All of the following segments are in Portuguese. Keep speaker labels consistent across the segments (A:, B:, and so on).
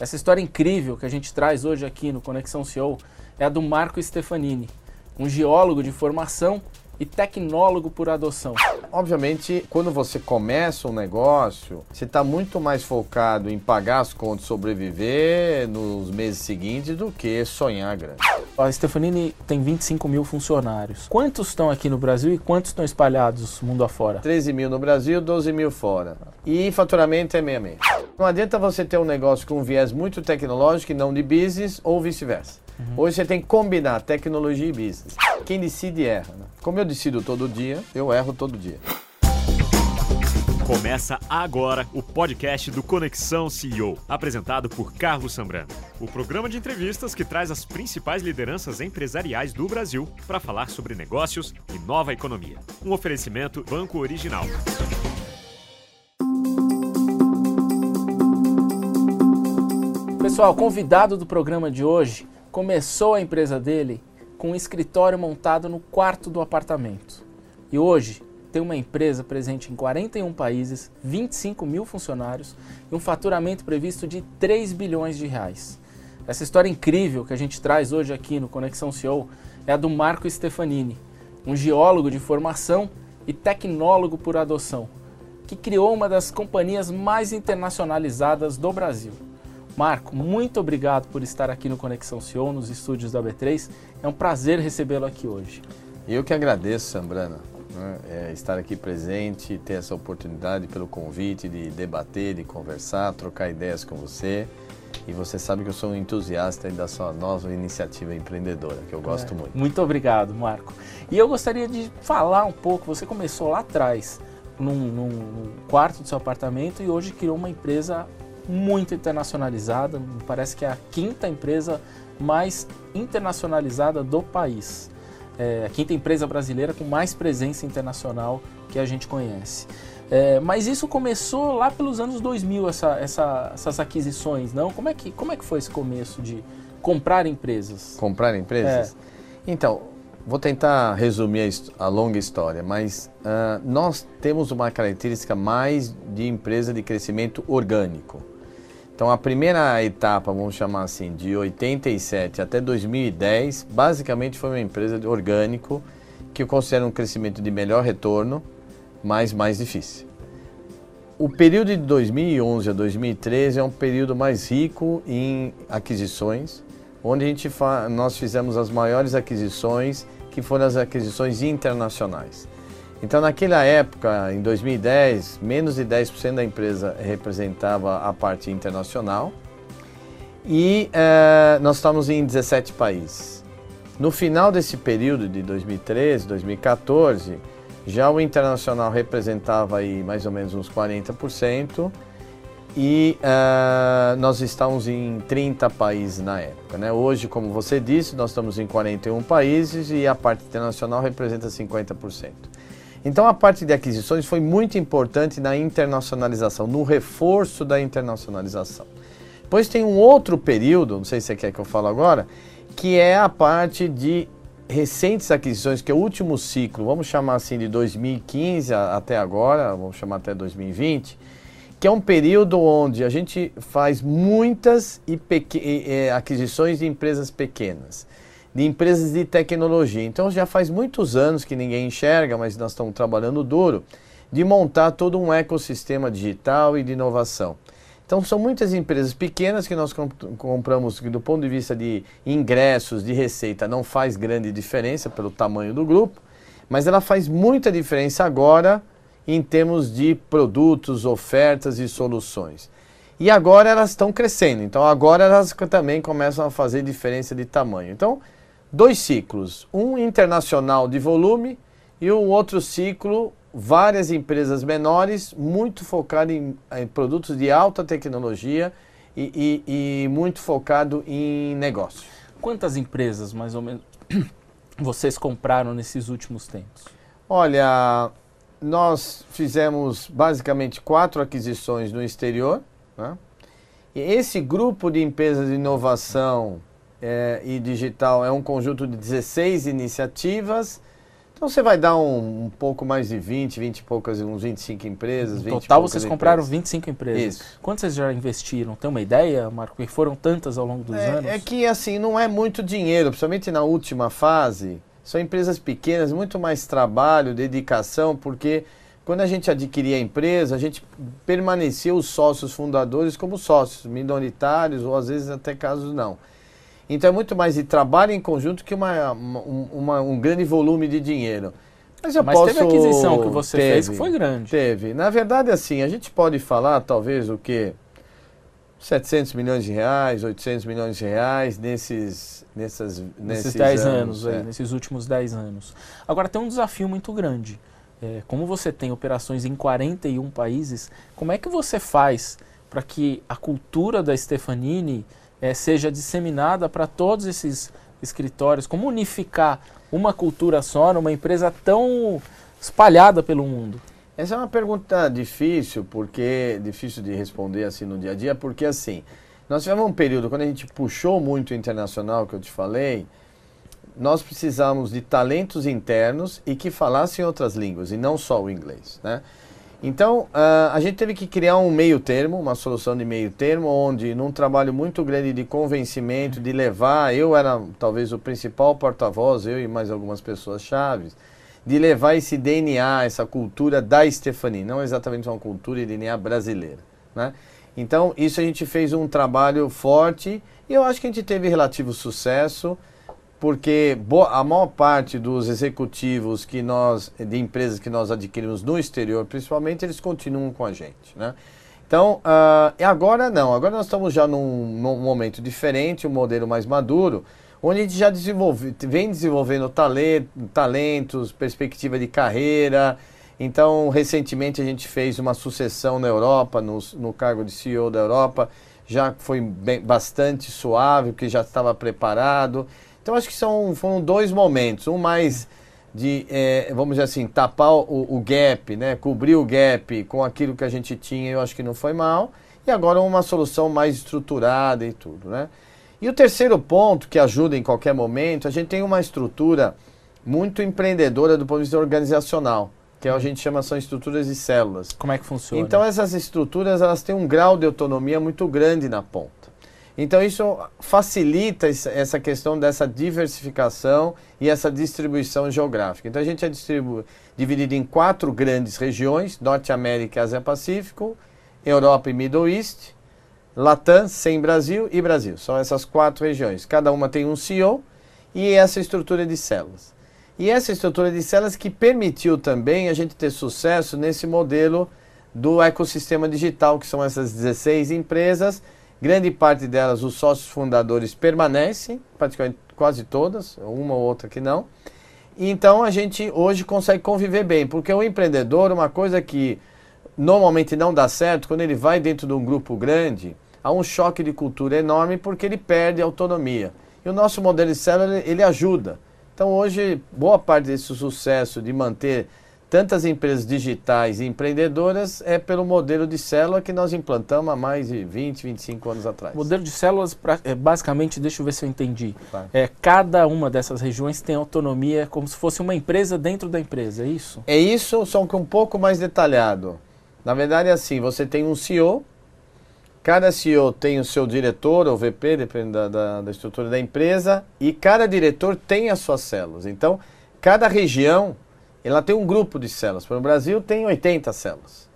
A: Essa história incrível que a gente traz hoje aqui no Conexão CEO é a do Marco Stefanini, um geólogo de formação e tecnólogo por adoção.
B: Obviamente, quando você começa um negócio, você está muito mais focado em pagar as contas, sobreviver nos meses seguintes do que sonhar grande.
A: A Stefanini tem 25 mil funcionários. Quantos estão aqui no Brasil e quantos estão espalhados mundo afora?
B: 13 mil no Brasil, 12 mil fora. E faturamento é meia meia. Não adianta você ter um negócio com um viés muito tecnológico e não de business ou vice-versa. Uhum. Hoje você tem que combinar tecnologia e business. Quem decide erra. Né? Como eu decido todo dia, eu erro todo dia.
C: Começa agora o podcast do Conexão CEO, apresentado por Carlos Sambrano. O programa de entrevistas que traz as principais lideranças empresariais do Brasil para falar sobre negócios e nova economia. Um oferecimento Banco Original.
A: Pessoal, convidado do programa de hoje começou a empresa dele com um escritório montado no quarto do apartamento. E hoje tem uma empresa presente em 41 países, 25 mil funcionários e um faturamento previsto de 3 bilhões de reais. Essa história incrível que a gente traz hoje aqui no Conexão CEO é a do Marco Stefanini, um geólogo de formação e tecnólogo por adoção, que criou uma das companhias mais internacionalizadas do Brasil. Marco, muito obrigado por estar aqui no Conexão CEO, nos estúdios da B3. É um prazer recebê-lo aqui hoje.
B: Eu que agradeço, Sambrana, né, é, estar aqui presente, ter essa oportunidade pelo convite de debater, de conversar, trocar ideias com você. E você sabe que eu sou um entusiasta da sua nova iniciativa empreendedora, que eu gosto é, muito.
A: Muito obrigado, Marco. E eu gostaria de falar um pouco, você começou lá atrás, num, num quarto do seu apartamento e hoje criou uma empresa muito internacionalizada, parece que é a quinta empresa mais internacionalizada do país. É a quinta empresa brasileira com mais presença internacional que a gente conhece. É, mas isso começou lá pelos anos 2000, essa, essa, essas aquisições, não? Como é, que, como é que foi esse começo de comprar empresas?
B: Comprar empresas? É. Então, vou tentar resumir a, a longa história, mas uh, nós temos uma característica mais de empresa de crescimento orgânico. Então, a primeira etapa, vamos chamar assim, de 87 até 2010, basicamente foi uma empresa de orgânico que eu considero um crescimento de melhor retorno, mas mais difícil. O período de 2011 a 2013 é um período mais rico em aquisições, onde a gente nós fizemos as maiores aquisições, que foram as aquisições internacionais. Então, naquela época, em 2010, menos de 10% da empresa representava a parte internacional e eh, nós estamos em 17 países. No final desse período de 2013, 2014, já o internacional representava aí mais ou menos uns 40% e uh, nós estamos em 30 países na época. Né? Hoje, como você disse, nós estamos em 41 países e a parte internacional representa 50%. Então a parte de aquisições foi muito importante na internacionalização, no reforço da internacionalização. Depois tem um outro período, não sei se você quer que eu fale agora, que é a parte de recentes aquisições, que é o último ciclo, vamos chamar assim de 2015 até agora, vamos chamar até 2020, que é um período onde a gente faz muitas e e, aquisições de empresas pequenas de empresas de tecnologia. Então já faz muitos anos que ninguém enxerga, mas nós estamos trabalhando duro, de montar todo um ecossistema digital e de inovação. Então são muitas empresas pequenas que nós compramos que do ponto de vista de ingressos, de receita, não faz grande diferença pelo tamanho do grupo, mas ela faz muita diferença agora em termos de produtos, ofertas e soluções. E agora elas estão crescendo, então agora elas também começam a fazer diferença de tamanho. Então, dois ciclos, um internacional de volume e um outro ciclo, várias empresas menores, muito focado em, em produtos de alta tecnologia e, e, e muito focado em negócio.
A: Quantas empresas, mais ou menos, vocês compraram nesses últimos tempos?
B: Olha, nós fizemos basicamente quatro aquisições no exterior. Né? E esse grupo de empresas de inovação é, e digital é um conjunto de 16 iniciativas. Então você vai dar um, um, pouco mais de 20, 20 e poucas, uns 25 empresas.
A: No total vocês compraram 25 empresas.
B: Isso.
A: Quantas vocês já investiram? Tem uma ideia, Marco? Porque foram tantas ao longo dos
B: é,
A: anos?
B: É que assim, não é muito dinheiro, principalmente na última fase. São empresas pequenas, muito mais trabalho, dedicação, porque quando a gente adquiria a empresa, a gente permanecia os sócios fundadores como sócios minoritários ou às vezes até casos não. Então é muito mais de trabalho em conjunto que uma, uma um grande volume de dinheiro.
A: Mas eu Mas posso... teve a aquisição que você teve, fez que foi grande.
B: Teve. Na verdade, assim, a gente pode falar talvez o que 700 milhões de reais, 800 milhões de reais nesses nessas,
A: nesses 10 anos, anos é. aí, nesses últimos 10 anos. Agora tem um desafio muito grande. É, como você tem operações em 41 países, como é que você faz para que a cultura da Stefanini é, seja disseminada para todos esses escritórios? Como unificar uma cultura só numa empresa tão espalhada pelo mundo?
B: Essa é uma pergunta difícil, porque difícil de responder assim no dia a dia, porque assim, nós tivemos um período quando a gente puxou muito o internacional, que eu te falei, nós precisamos de talentos internos e que falassem outras línguas, e não só o inglês, né? Então, uh, a gente teve que criar um meio termo, uma solução de meio termo, onde num trabalho muito grande de convencimento, de levar, eu era talvez o principal porta-voz, eu e mais algumas pessoas chaves, de levar esse DNA, essa cultura da Stephanie, não exatamente uma cultura e DNA brasileira, né? Então, isso a gente fez um trabalho forte e eu acho que a gente teve relativo sucesso porque a maior parte dos executivos que nós de empresas que nós adquirimos no exterior, principalmente, eles continuam com a gente, né? Então, uh, agora não, agora nós estamos já num, num, momento diferente, um modelo mais maduro, onde a gente já desenvolve, vem desenvolvendo talento, talentos, perspectiva de carreira. Então, recentemente a gente fez uma sucessão na Europa, no, no cargo de CEO da Europa, já foi bem, bastante suave, porque já estava preparado. Então acho que são, foram dois momentos. Um mais de, é, vamos dizer assim, tapar o, o, gap, né? cobrir o gap com aquilo que a gente tinha, eu acho que não foi mal. E agora uma solução mais estruturada e tudo. Né? E o terceiro ponto, que ajuda em qualquer momento, a gente tem uma estrutura muito empreendedora do ponto de vista organizacional, que é a gente chama são estruturas de células.
A: Como é que funciona?
B: Então essas estruturas elas têm um grau de autonomia muito grande na ponta. Então isso facilita essa questão dessa diversificação e essa distribuição geográfica. Então a gente é dividido em quatro grandes regiões: Norte América, Ásia Pacífico, Europa e Middle East, Latam, sem Brasil e Brasil. São essas quatro regiões. Cada uma tem um CEO e essa estrutura de células. E essa estrutura de células que permitiu também a gente ter sucesso nesse modelo do ecossistema digital, que são essas 16 empresas Grande parte delas, os sócios fundadores permanecem, praticamente quase todas, uma ou outra que não. E então a gente hoje consegue conviver bem, porque o empreendedor, uma coisa que normalmente não dá certo, quando ele vai dentro de um grupo grande, há um choque de cultura enorme porque ele perde autonomia. E o nosso modelo de célula, ele ajuda. Então hoje, boa parte desse sucesso de manter tantas empresas digitais e empreendedoras é pelo modelo de célula que nós implantamos há mais de 20, 25 anos atrás.
A: O modelo de células, é, basicamente, deixa eu ver se eu entendi. É, cada uma dessas regiões tem autonomia como se fosse uma empresa dentro da empresa, é isso?
B: É isso, só que um pouco mais detalhado. Na verdade é assim, você tem um CEO, cada CEO tem o seu diretor ou VP, depende da, da, da estrutura da empresa, e cada diretor tem as suas células. Então, cada região ela tem um grupo de células. Para o Brasil tem 80 células.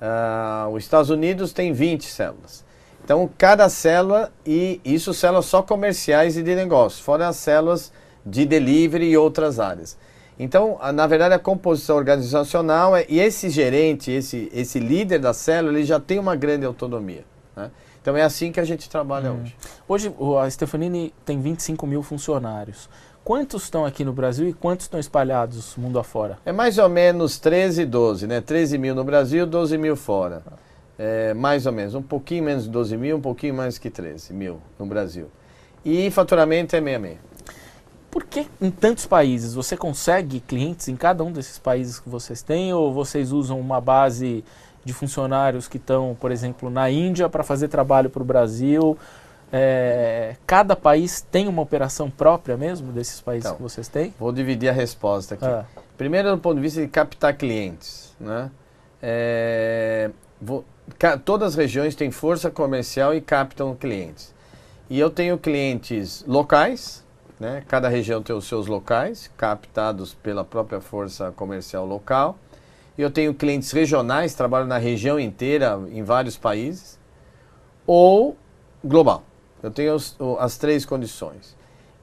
B: Uh, os Estados Unidos tem 20 células. Então, cada célula, e isso células só comerciais e de negócio, fora as células de delivery e outras áreas. Então, na verdade, a composição organizacional é, e esse gerente, esse, esse líder da célula, ele já tem uma grande autonomia. Né? Então, é assim que a gente trabalha hum. hoje.
A: Hoje, a Stefanini tem 25 mil funcionários. Quantos estão aqui no Brasil e quantos estão espalhados mundo afora?
B: É mais ou menos 13 e 12, né? 13 mil no Brasil, 12 mil fora. É, mais ou menos, um pouquinho menos de 12 mil, um pouquinho mais que 13 mil no Brasil. E faturamento é 66.
A: Por que em tantos países? Você consegue clientes em cada um desses países que vocês têm ou vocês usam uma base de funcionários que estão, por exemplo, na Índia para fazer trabalho para o Brasil? É, cada país tem uma operação própria mesmo desses países então, que vocês têm?
B: Vou dividir a resposta aqui. Ah. Primeiro, do ponto de vista de captar clientes. Né? É, vou, ca, todas as regiões têm força comercial e captam clientes. E eu tenho clientes locais, né? cada região tem os seus locais, captados pela própria força comercial local. E eu tenho clientes regionais, trabalho na região inteira, em vários países. Ou global. Eu tenho os, as três condições.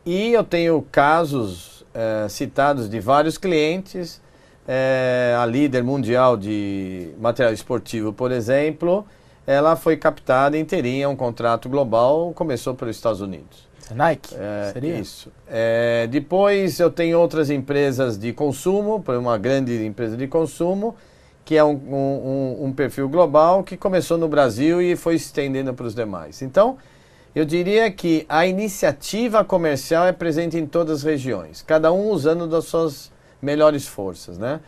B: E eu tenho casos é, citados de vários clientes, é, a líder mundial de material esportivo, por exemplo, ela foi captada inteirinha, um contrato global, começou pelos Estados Unidos.
A: Nike?
B: É, Seria? Isso. É, depois eu tenho outras empresas de consumo, por uma grande empresa de consumo, que é um, um, um perfil global que começou no Brasil e foi se estendendo para os demais. Então, eu diria que a iniciativa comercial é presente em todas as regiões, cada um usando das suas melhores forças, né?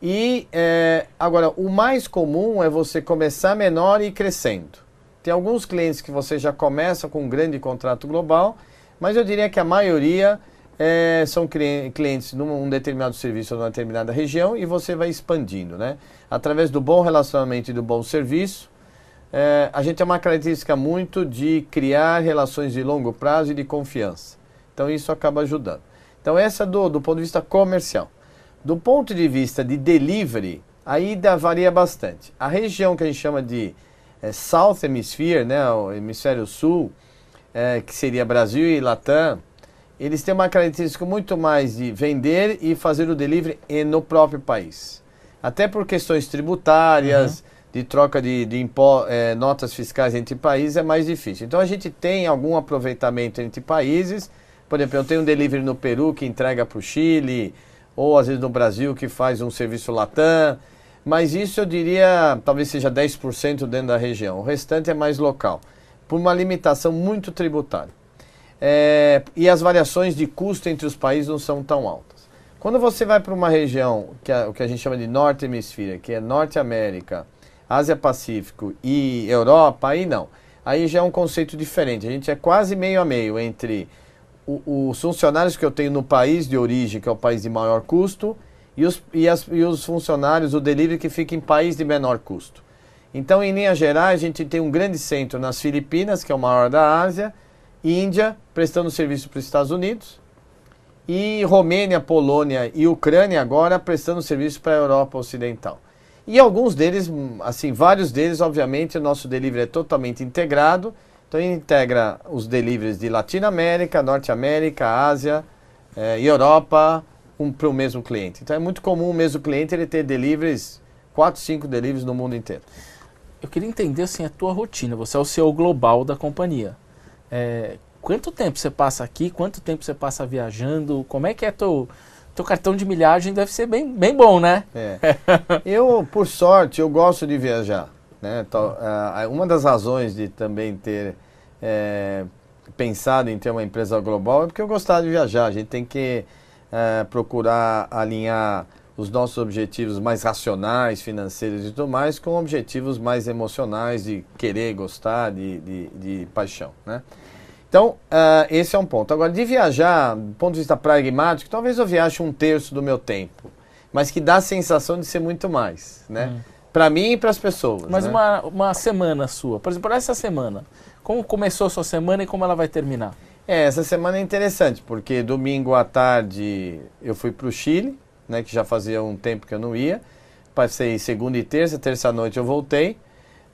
B: E é, agora, o mais comum é você começar menor e ir crescendo. Tem alguns clientes que você já começa com um grande contrato global, mas eu diria que a maioria é, são clientes num determinado serviço ou numa determinada região e você vai expandindo, né? Através do bom relacionamento e do bom serviço, é, a gente tem uma característica muito de criar relações de longo prazo e de confiança. Então isso acaba ajudando. Então essa do, do ponto de vista comercial. Do ponto de vista de delivery, aí varia bastante. A região que a gente chama de é, South Hemisphere, né, o hemisfério sul, é, que seria Brasil e Latam, eles têm uma característica muito mais de vender e fazer o delivery no próprio país. Até por questões tributárias, uhum de troca de, de impo, é, notas fiscais entre países é mais difícil. Então a gente tem algum aproveitamento entre países. Por exemplo, eu tenho um delivery no Peru que entrega para o Chile, ou às vezes no Brasil que faz um serviço Latam. Mas isso eu diria talvez seja 10% dentro da região. O restante é mais local, por uma limitação muito tributária. É, e as variações de custo entre os países não são tão altas. Quando você vai para uma região, que é o que a gente chama de Norte Hemisféria, que é Norte América, Ásia Pacífico e Europa, aí não. Aí já é um conceito diferente. A gente é quase meio a meio entre o, os funcionários que eu tenho no país de origem, que é o país de maior custo, e os, e, as, e os funcionários, o delivery que fica em país de menor custo. Então, em linhas gerais, a gente tem um grande centro nas Filipinas, que é o maior da Ásia, Índia, prestando serviço para os Estados Unidos, e Romênia, Polônia e Ucrânia agora prestando serviço para a Europa Ocidental. E alguns deles, assim, vários deles, obviamente, o nosso delivery é totalmente integrado. Então, integra os deliveries de Latinoamérica, Norte América, Ásia eh, Europa um, para o mesmo cliente. Então, é muito comum o mesmo cliente ele ter deliveries, 4, 5 deliveries no mundo inteiro.
A: Eu queria entender, assim, a tua rotina. Você é o CEO global da companhia. É, quanto tempo você passa aqui? Quanto tempo você passa viajando? Como é que é teu teu cartão de milhagem deve ser bem, bem bom, né?
B: É. eu, por sorte, eu gosto de viajar. Né? Então, uma das razões de também ter é, pensado em ter uma empresa global é porque eu gostava de viajar. A gente tem que é, procurar alinhar os nossos objetivos mais racionais, financeiros e tudo mais, com objetivos mais emocionais de querer, gostar, de, de, de paixão, né? Então, uh, esse é um ponto. Agora, de viajar, do ponto de vista pragmático, talvez eu viaje um terço do meu tempo, mas que dá a sensação de ser muito mais, né? Hum. Para mim e para as pessoas.
A: Mas
B: né?
A: uma, uma semana sua, por exemplo, essa semana, como começou a sua semana e como ela vai terminar?
B: É, essa semana é interessante, porque domingo à tarde eu fui para o Chile, né, que já fazia um tempo que eu não ia. Passei segunda e terça, terça noite eu voltei.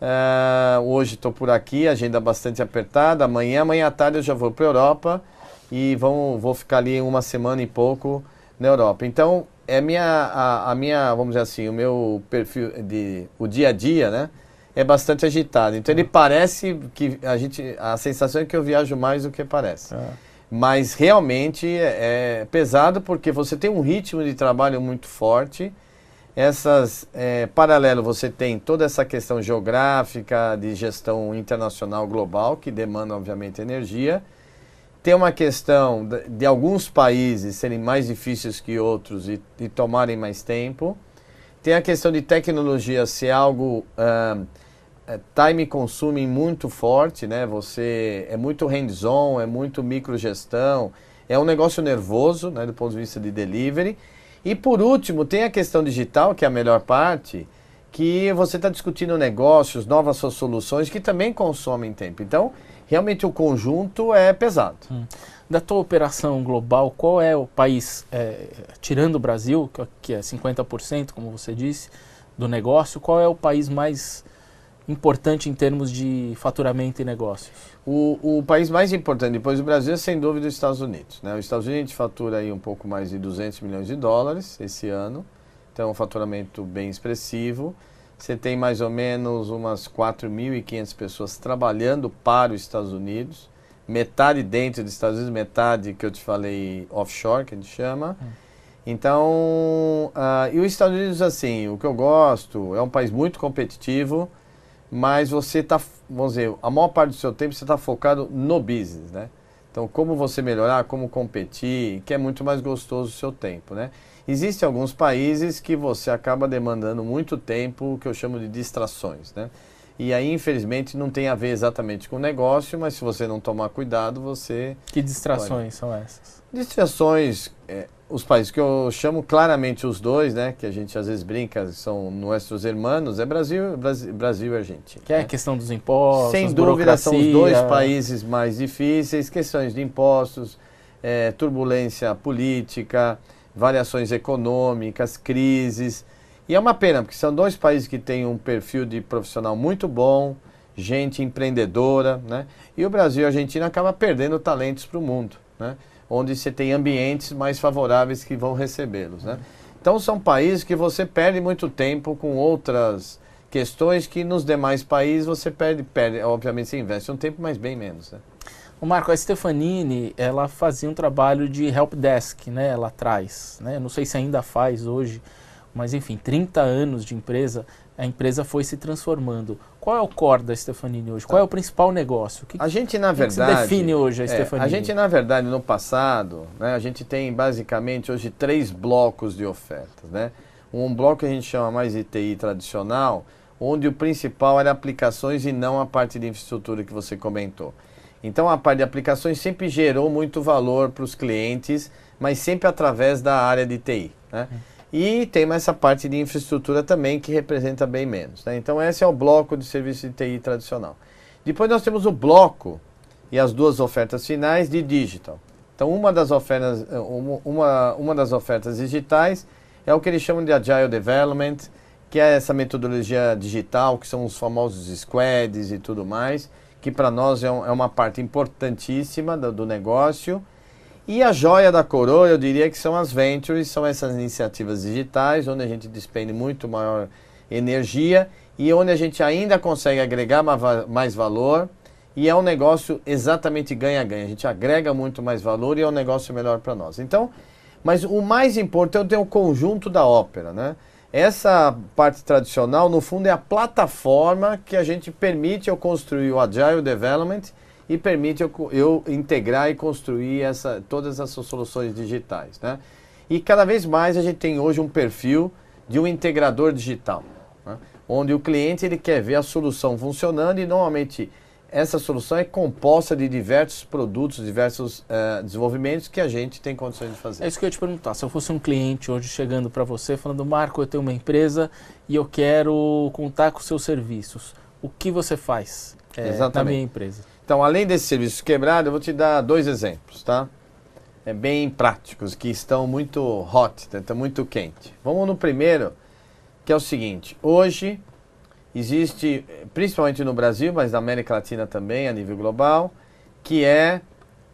B: Uh, hoje estou por aqui, agenda bastante apertada. Amanhã, amanhã à tarde eu já vou para a Europa e vão, vou ficar ali uma semana e pouco na Europa. Então, é minha, a, a, minha, vamos dizer assim, o meu perfil de o dia a dia, né, é bastante agitado. Então ele parece que a gente, a sensação é que eu viajo mais do que parece. É. Mas realmente é, é pesado porque você tem um ritmo de trabalho muito forte essas, é, paralelo, você tem toda essa questão geográfica de gestão internacional global, que demanda, obviamente, energia. Tem uma questão de, de alguns países serem mais difíceis que outros e, e, tomarem mais tempo. Tem a questão de tecnologia ser algo uh, time consuming muito forte, né? Você é muito hands-on, é muito microgestão, é um negócio nervoso, né, do ponto de vista de delivery. E por último, tem a questão digital, que é a melhor parte, que você está discutindo negócios, novas soluções que também consomem tempo. Então, realmente o conjunto é pesado. Hum.
A: Da tua operação global, qual é o país, é, tirando o Brasil, que é 50%, como você disse, do negócio, qual é o país mais importante em termos de faturamento e negócios?
B: O, o país mais importante depois do Brasil é sem dúvida os Estados Unidos. Né? Os Estados Unidos fatura aí um pouco mais de 200 milhões de dólares esse ano, então é um faturamento bem expressivo. Você tem mais ou menos umas 4.500 pessoas trabalhando para os Estados Unidos, metade dentro dos Estados Unidos, metade que eu te falei offshore, que a gente chama. Hum. Então, uh, e os Estados Unidos, assim, o que eu gosto, é um país muito competitivo, mas você está, vamos dizer, a maior parte do seu tempo você está focado no business, né? Então, como você melhorar, como competir, que é muito mais gostoso o seu tempo, né? Existem alguns países que você acaba demandando muito tempo, que eu chamo de distrações, né? E aí, infelizmente, não tem a ver exatamente com o negócio, mas se você não tomar cuidado, você...
A: Que distrações são essas?
B: Distrações, é, os países que eu chamo claramente os dois, né, que a gente às vezes brinca, são nossos irmãos, é Brasil, Brasil, Brasil e Argentina.
A: Que é a né? questão dos impostos,
B: Sem dúvida, são os dois países mais difíceis, questões de impostos, é, turbulência política, variações econômicas, crises. E é uma pena, porque são dois países que têm um perfil de profissional muito bom, gente empreendedora, né? E o Brasil e a Argentina acabam perdendo talentos para o mundo, né? Onde você tem ambientes mais favoráveis que vão recebê-los, né? Então são países que você perde muito tempo com outras questões que nos demais países você perde, perde obviamente você investe um tempo, mas bem menos, né?
A: O Marco, a Stefanini, ela fazia um trabalho de help desk, né, lá atrás, né? Não sei se ainda faz hoje, mas enfim, 30 anos de empresa, a empresa foi se transformando. Qual é o core da Stefanini hoje? Qual é o principal negócio? O
B: que, a gente, na verdade,
A: que define hoje a é, Stefanini?
B: A gente, na verdade, no passado, né, a gente tem basicamente hoje três blocos de ofertas, né? Um bloco que a gente chama mais de TI tradicional, onde o principal era aplicações e não a parte de infraestrutura que você comentou. Então a parte de aplicações sempre gerou muito valor para os clientes, mas sempre através da área de TI. Né? E tem essa parte de infraestrutura também que representa bem menos. Né? Então esse é o bloco de serviço de TI tradicional. Depois nós temos o bloco e as duas ofertas finais de digital. Então uma das ofertas, uma, uma das ofertas digitais é o que eles chamam de Agile Development, que é essa metodologia digital, que são os famosos squads e tudo mais que para nós é, um, é, uma parte importantíssima do, do, negócio. E a joia da coroa, eu diria que são as ventures, são essas iniciativas digitais, onde a gente despende muito maior energia e onde a gente ainda consegue agregar mais valor. E é um negócio exatamente ganha-ganha. A gente agrega muito mais valor e é um negócio melhor para nós. Então, mas o mais importante é o conjunto da ópera, né? Essa parte tradicional, no fundo, é a plataforma que a gente permite eu construir o Agile Development e permite eu, eu integrar e construir essa, todas essas soluções digitais. Né? E cada vez mais a gente tem hoje um perfil de um integrador digital, né? onde o cliente ele quer ver a solução funcionando e normalmente essa solução é composta de diversos produtos, diversos uh, desenvolvimentos que a gente tem condições de fazer.
A: É isso que eu ia te perguntar. Se eu fosse um cliente hoje chegando para você falando, Marco, eu tenho uma empresa e eu quero contar com seus serviços, o que você faz é, na minha empresa?
B: Então, além desses serviços quebrados, eu vou te dar dois exemplos, tá? É bem práticos, que estão muito hot, estão tá muito quente. Vamos no primeiro, que é o seguinte. Hoje, existe, principalmente no Brasil, mas na América Latina também, a nível global, que é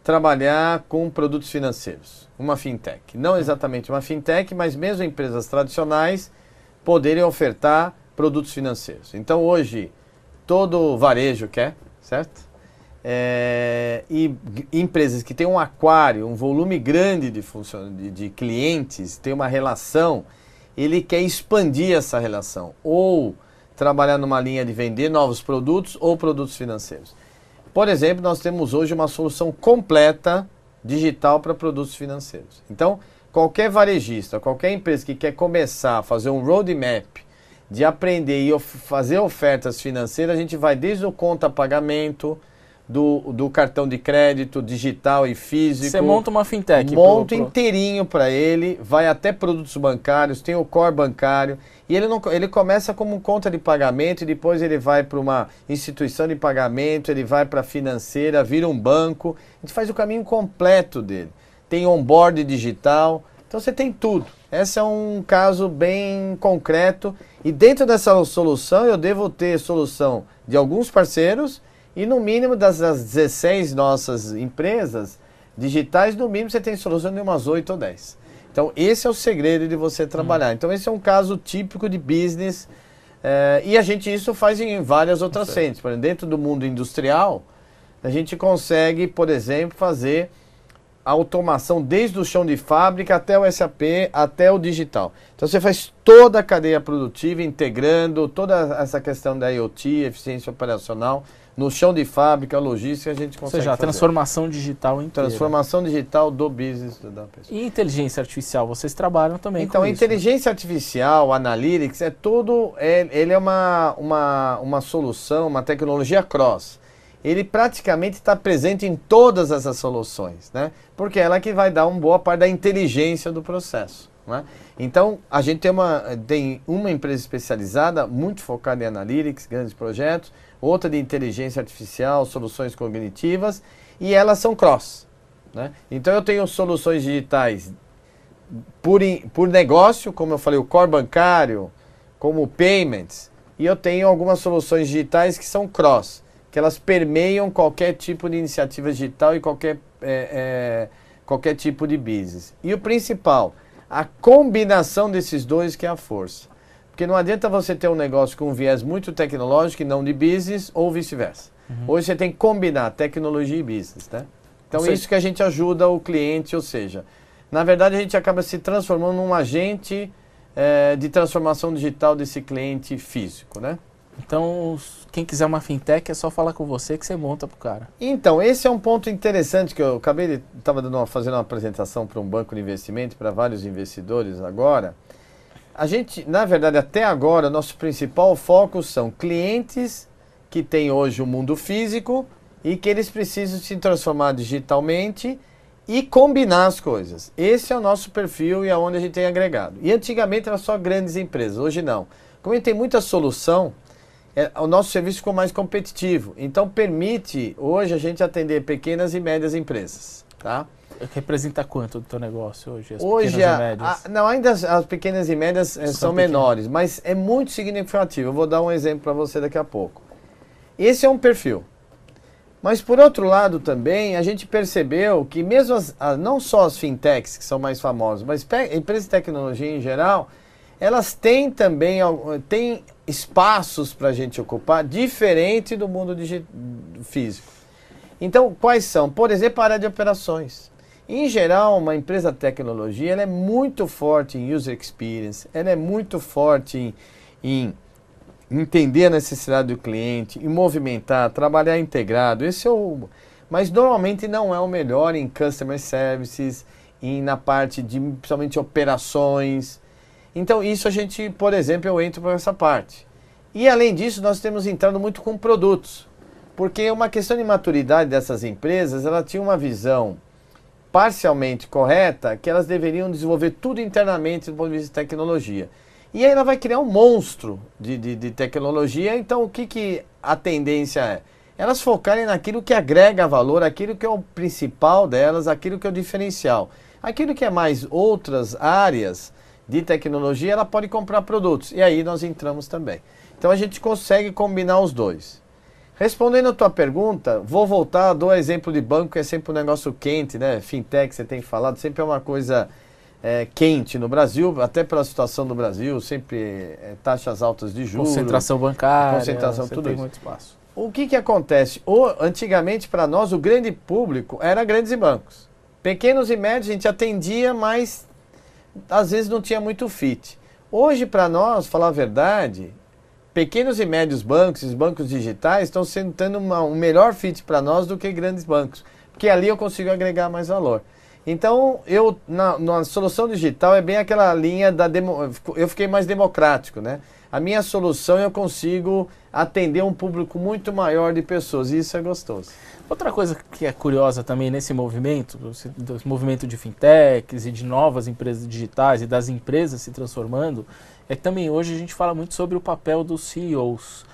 B: trabalhar com produtos financeiros, uma fintech. Não exatamente uma fintech, mas mesmo empresas tradicionais poderem ofertar produtos financeiros. Então hoje todo varejo quer, certo? É, e empresas que têm um aquário, um volume grande de, de, de clientes, tem uma relação, ele quer expandir essa relação. Ou trabalhar numa linha de vender novos produtos ou produtos financeiros. Por exemplo, nós temos hoje uma solução completa digital para produtos financeiros. Então, qualquer varejista, qualquer empresa que quer começar a fazer um roadmap de aprender e of fazer ofertas financeiras, a gente vai desde o conta pagamento, do, do cartão de crédito digital e físico.
A: Você monta uma fintech.
B: Monto
A: pro- pro-
B: inteirinho para ele, vai até produtos bancários, tem o core bancário e ele, não, ele começa como conta de pagamento e depois ele vai para uma instituição de pagamento, ele vai para financeira, vira um banco. A gente faz o caminho completo dele. Tem onboard digital, então você tem tudo. Esse é um caso bem concreto e dentro dessa solução eu devo ter solução de alguns parceiros e no mínimo das, das 16 nossas empresas digitais, no mínimo você tem solução de umas 8 ou 10. Então esse é o segredo de você trabalhar. Então esse é um caso típico de business eh, e a gente isso faz em várias outras frentes. Por exemplo, dentro do mundo industrial, a gente consegue, por exemplo, fazer a automação desde o chão de fábrica até o SAP, até o digital. Então você faz toda a cadeia produtiva, integrando toda essa questão da IoT, eficiência operacional, no chão de fábrica, logística, a gente
A: Ou
B: consegue
A: seja, a transformação digital inteira.
B: Transformação digital do business da pessoa.
A: E inteligência artificial, vocês trabalham também
B: Então,
A: com
B: a
A: isso, né?
B: inteligência artificial, analytics, é tudo, é, ele é uma, uma, uma solução, uma tecnologia cross. Ele praticamente está presente em todas essas soluções, né? Porque ela que vai dar uma boa parte da inteligência do processo. Né? Então, a gente tem uma, tem uma empresa especializada, muito focada em analytics, grandes projetos, outra de inteligência artificial, soluções cognitivas, e elas são cross. Né? Então, eu tenho soluções digitais por, por negócio, como eu falei, o core bancário, como payments, e eu tenho algumas soluções digitais que são cross, que elas permeiam qualquer tipo de iniciativa digital e qualquer, é, é, qualquer tipo de business. E o principal, a combinação desses dois que é a força. Porque não adianta você ter um negócio com um viés muito tecnológico e não de business, ou vice-versa. Hoje você tem que combinar tecnologia e business, né? Então
A: seja-
B: isso que a gente ajuda o cliente, ou seja, na verdade a gente acaba se transformando num agente eh, de transformação digital desse cliente físico, né?
A: Então, quem quiser uma fintech é só falar com você que você monta pro cara.
B: Então, esse é um ponto interessante que eu acabei de estava fazendo uma apresentação para um banco de investimento para vários investidores agora. A gente, na verdade, até agora, nosso principal foco são clientes que têm hoje o mundo físico e que eles precisam se transformar digitalmente e combinar as coisas. Esse é o nosso perfil e é onde a gente tem agregado. E antigamente era só grandes empresas, hoje não. Como a gente tem muita solução, é, o nosso serviço ficou mais competitivo. Então permite hoje a gente atender pequenas e médias empresas, tá?
A: Representa quanto do teu negócio hoje? As
B: Hoje
A: pequenas
B: a-
A: e médias?
B: a- não ainda as, as pequenas e médias eh,
A: São
B: são, menores, mas é muito significativo. Eu vou dar um exemplo para você daqui a pouco. Esse é um perfil. Mas por outro lado também a gente percebeu que mesmo as, não só as fintechs que são mais famosas, mas empresas de tecnologia em geral, elas têm também al- têm espaços para a gente ocupar diferente do mundo físico. Então, quais são? Por exemplo, a área de operações. Em geral, uma empresa de tecnologia ela é muito forte em user experience, ela é muito forte em, em entender a necessidade do cliente, em movimentar, trabalhar integrado. Esse é o, mas normalmente não é o melhor em customer services, em, na parte de principalmente operações. Então, isso a gente, por exemplo, eu entro por essa parte. E além disso, nós temos entrado muito com produtos. Porque uma questão de maturidade dessas empresas, ela tinha uma visão parcialmente correta que elas deveriam desenvolver tudo internamente do ponto de vista de tecnologia. E aí ela vai criar um monstro de, de, de tecnologia. Então, o que, que a tendência é? Elas focarem naquilo que agrega valor, aquilo que é o principal delas, aquilo que é o diferencial. Aquilo que é mais outras áreas de tecnologia, ela pode comprar produtos. E aí nós entramos também. Então a gente consegue combinar os dois. Respondendo a tua pergunta, vou voltar, dou exemplo de banco, que é sempre um negócio quente, né? Fintech, você tem falado, sempre é uma coisa é, quente no Brasil, até pela situação do Brasil, sempre é, taxas altas de juros.
A: Concentração bancária.
B: Concentração, tudo
A: tem
B: isso.
A: muito espaço.
B: O que, que acontece? O, antigamente, para nós, o grande público era grandes e bancos. Pequenos e médios a gente atendia, mas às vezes não tinha muito fit. Hoje, para nós, falar a verdade, pequenos e médios bancos, os bancos digitais, estão sendo tendo uma- um melhor fit para nós do que grandes bancos. Porque ali eu consigo agregar mais valor. Então, eu na, na, solução digital é bem aquela linha da demo, eu fiquei mais democrático, né? A minha solução eu consigo atender um público muito maior de pessoas e isso é gostoso.
A: Outra coisa que é curiosa também nesse movimento, do movimento de fintechs e de novas empresas digitais e das empresas se transformando, é que também hoje a gente fala muito sobre o papel dos CEOs.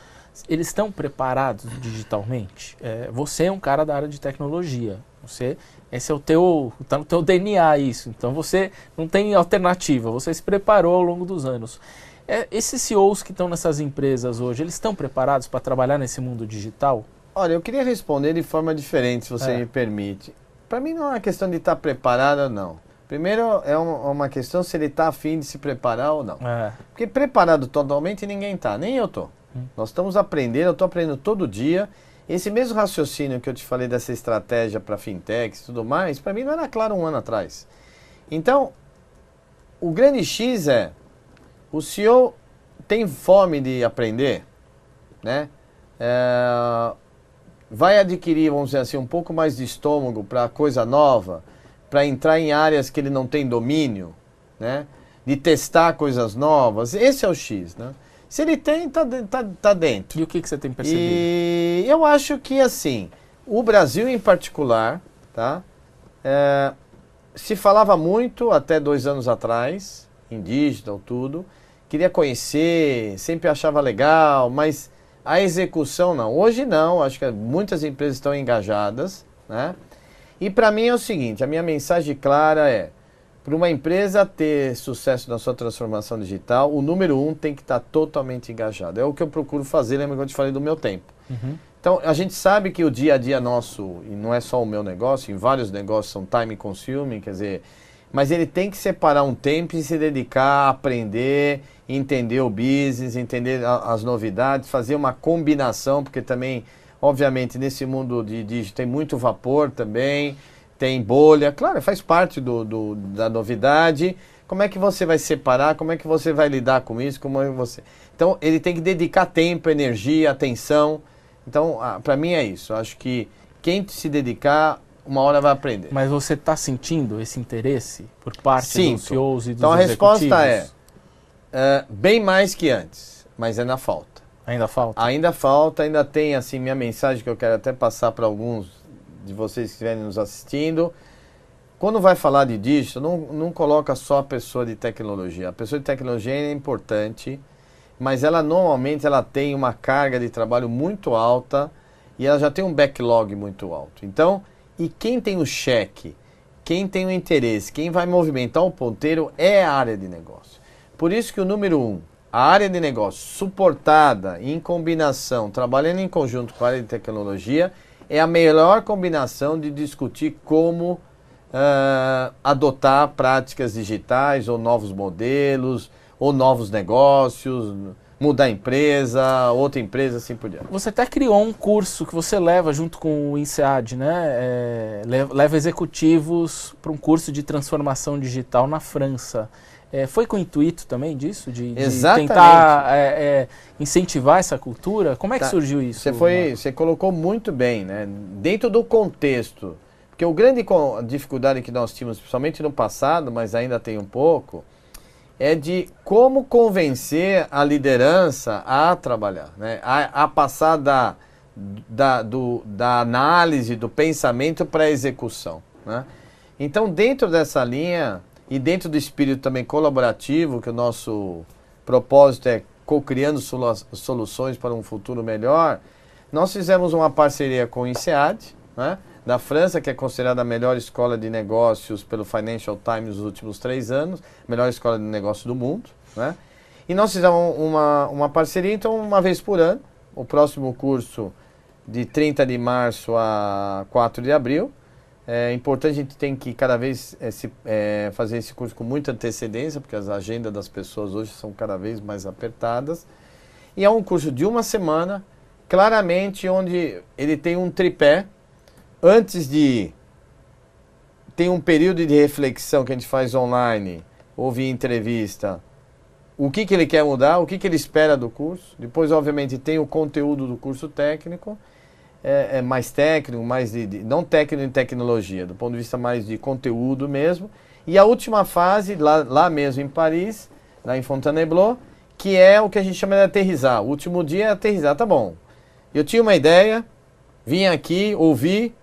A: Eles estão preparados digitalmente? É, você é um cara da área de tecnologia. Você, esse é o teu, tá no teu DNA isso. Então você não tem alternativa. Você se preparou ao longo dos anos. É, esses CEOs que estão nessas empresas hoje, eles estão preparados para trabalhar nesse mundo digital?
B: Olha, eu queria responder de forma diferente, se você é. me permite. Para mim não é uma questão de estar tá preparado ou não. Primeiro é uma questão se ele está afim de se preparar ou não. É. Porque preparado totalmente ninguém está, nem eu estou. Hum. Nós estamos aprendendo, eu estou aprendendo todo dia. Esse mesmo raciocínio que eu te falei dessa estratégia para fintechs e tudo mais, para mim não era claro um ano atrás. Então, o grande X é, o CEO tem fome de aprender, né? É, vai adquirir, vamos dizer assim, um pouco mais de estômago para coisa nova, para entrar em áreas que ele não tem domínio, né? De testar coisas novas. Esse é o X, né? Se ele tem, tá, tá, tá dentro.
A: E o que, que você tem percebido?
B: E eu acho que, assim, o Brasil em particular, tá? É, se falava muito até dois anos atrás, em digital, tudo. Queria conhecer, sempre achava legal, mas a execução não. Hoje não, acho que muitas empresas estão engajadas, né? E para mim é o seguinte, a minha mensagem clara é, para uma empresa ter sucesso na sua transformação digital, o número um tem que estar tá totalmente engajado. É o que eu procuro fazer, lembra que eu te falei do meu tempo. Uhum. Então, a gente sabe que o dia a dia nosso, e não é só o meu negócio, em vários negócios são time consuming, quer dizer, mas ele tem que separar um tempo e se dedicar a aprender, entender o business, entender a, as novidades, fazer uma combinação, porque também, obviamente, nesse mundo de digital tem muito vapor também, tem bolha, claro, faz parte do, do, da novidade. Como é que você vai separar? Como é que você vai lidar com isso? Como é que você... Então, ele tem que dedicar tempo, energia, atenção. Então, para mim é isso. Acho que quem se dedicar uma hora vai aprender.
A: Mas você está sentindo esse interesse por parte Sinto. dos CEOs e dos
B: Então a resposta é, é, bem mais que antes, mas ainda falta.
A: Ainda falta?
B: Ainda falta, ainda tem assim minha mensagem que eu quero até passar para alguns de vocês que estiverem nos assistindo. Quando vai falar de digital, não, não coloca só a pessoa de tecnologia. A pessoa de tecnologia é importante, mas ela normalmente ela tem uma carga de trabalho muito alta e ela já tem um backlog muito alto. Então, e quem tem o cheque, quem tem o interesse, quem vai movimentar o ponteiro é a área de negócio. Por isso que o número um, a área de negócio suportada em combinação, trabalhando em conjunto com a área de tecnologia, é a melhor combinação de discutir como uh, adotar práticas digitais ou novos modelos ou novos negócios mudar empresa, outra empresa, assim por diante.
A: Você até criou um curso que você leva junto com o INSEAD, né? É, leva executivos para um curso de transformação digital na França. É, foi com o intuito também disso? De, de tentar é, é, incentivar essa cultura? Como é que tá. surgiu isso?
B: Você, foi, você colocou muito bem, né? Dentro do contexto. Porque o grande dificuldade que nós tínhamos, principalmente no passado, mas ainda tem um pouco, é de como convencer a liderança a trabalhar, né? a, a passar da, da, do, da análise, do pensamento para a execução. Né? Então, dentro dessa linha e dentro do espírito também colaborativo, que o nosso propósito é co-criando soluções para um futuro melhor, nós fizemos uma parceria com o INSEAD, né? da França, que é considerada a melhor escola de negócios pelo Financial Times nos últimos três anos, melhor escola de negócios do mundo. Né? E nós fizemos uma, uma parceria, então, uma vez por ano, o próximo curso de 30 de março a 4 de abril. É importante, a gente tem que cada vez é, se, é, fazer esse curso com muita antecedência, porque as agendas das pessoas hoje são cada vez mais apertadas. E é um curso de uma semana, claramente onde ele tem um tripé, antes de tem um período de reflexão que a gente faz online, ouvir entrevista, o que, que ele quer mudar, o que, que ele espera do curso. Depois, obviamente, tem o conteúdo do curso técnico. É, é mais técnico, mais de, de, não técnico em tecnologia, do ponto de vista mais de conteúdo mesmo. E a última fase, lá, lá mesmo em Paris, lá em Fontainebleau, que é o que a gente chama de aterrizar. O último dia é aterrizar, tá bom. Eu tinha uma ideia, vim aqui, ouvi,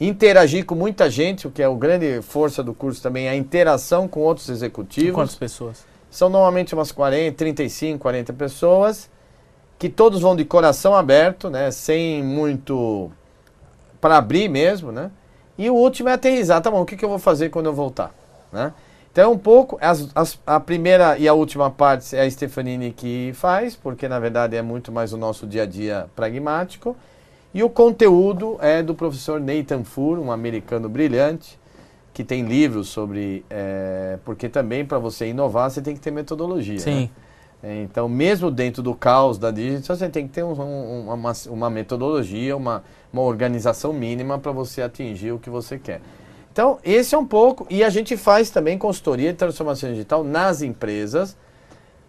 B: interagir com muita gente, o que é a grande força do curso também, é a interação com outros executivos.
A: quantas pessoas?
B: São normalmente umas 40, 35, 40 pessoas, que todos vão de coração aberto, né, sem muito para abrir mesmo, né? E o último é aterrizar, tá bom, o que, que eu vou fazer quando eu voltar, né? Então, um pouco, as, as, a primeira e a última parte é a Stefanini que faz, porque na verdade é muito mais o nosso dia a dia pragmático. E o conteúdo é do professor Nathan Fur, um americano brilhante, que tem livros sobre. É, porque também para você inovar você tem que ter metodologia.
A: Sim.
B: Né? Então, mesmo dentro do caos da digital, você tem que ter um, um, uma, uma metodologia, uma, uma organização mínima para você atingir o que você quer. Então, esse é um pouco. E a gente faz também consultoria de transformação digital nas empresas,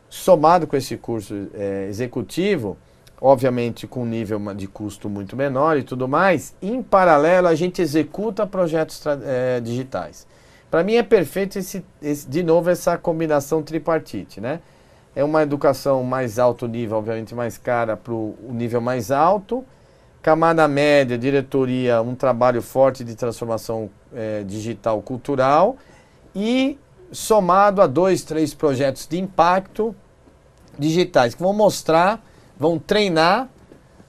B: somado com esse curso é, executivo, obviamente com um nível de custo muito menor e tudo mais. Em paralelo, a gente executa projetos é, digitais. Para mim é perfeito esse, esse, de novo essa combinação tripartite, né? É uma educação mais alto nível, obviamente mais cara para o nível mais alto. Camada média, diretoria, um trabalho forte de transformação é, digital cultural. E somado a dois, três projetos de impacto digitais que vão mostrar, vão treinar,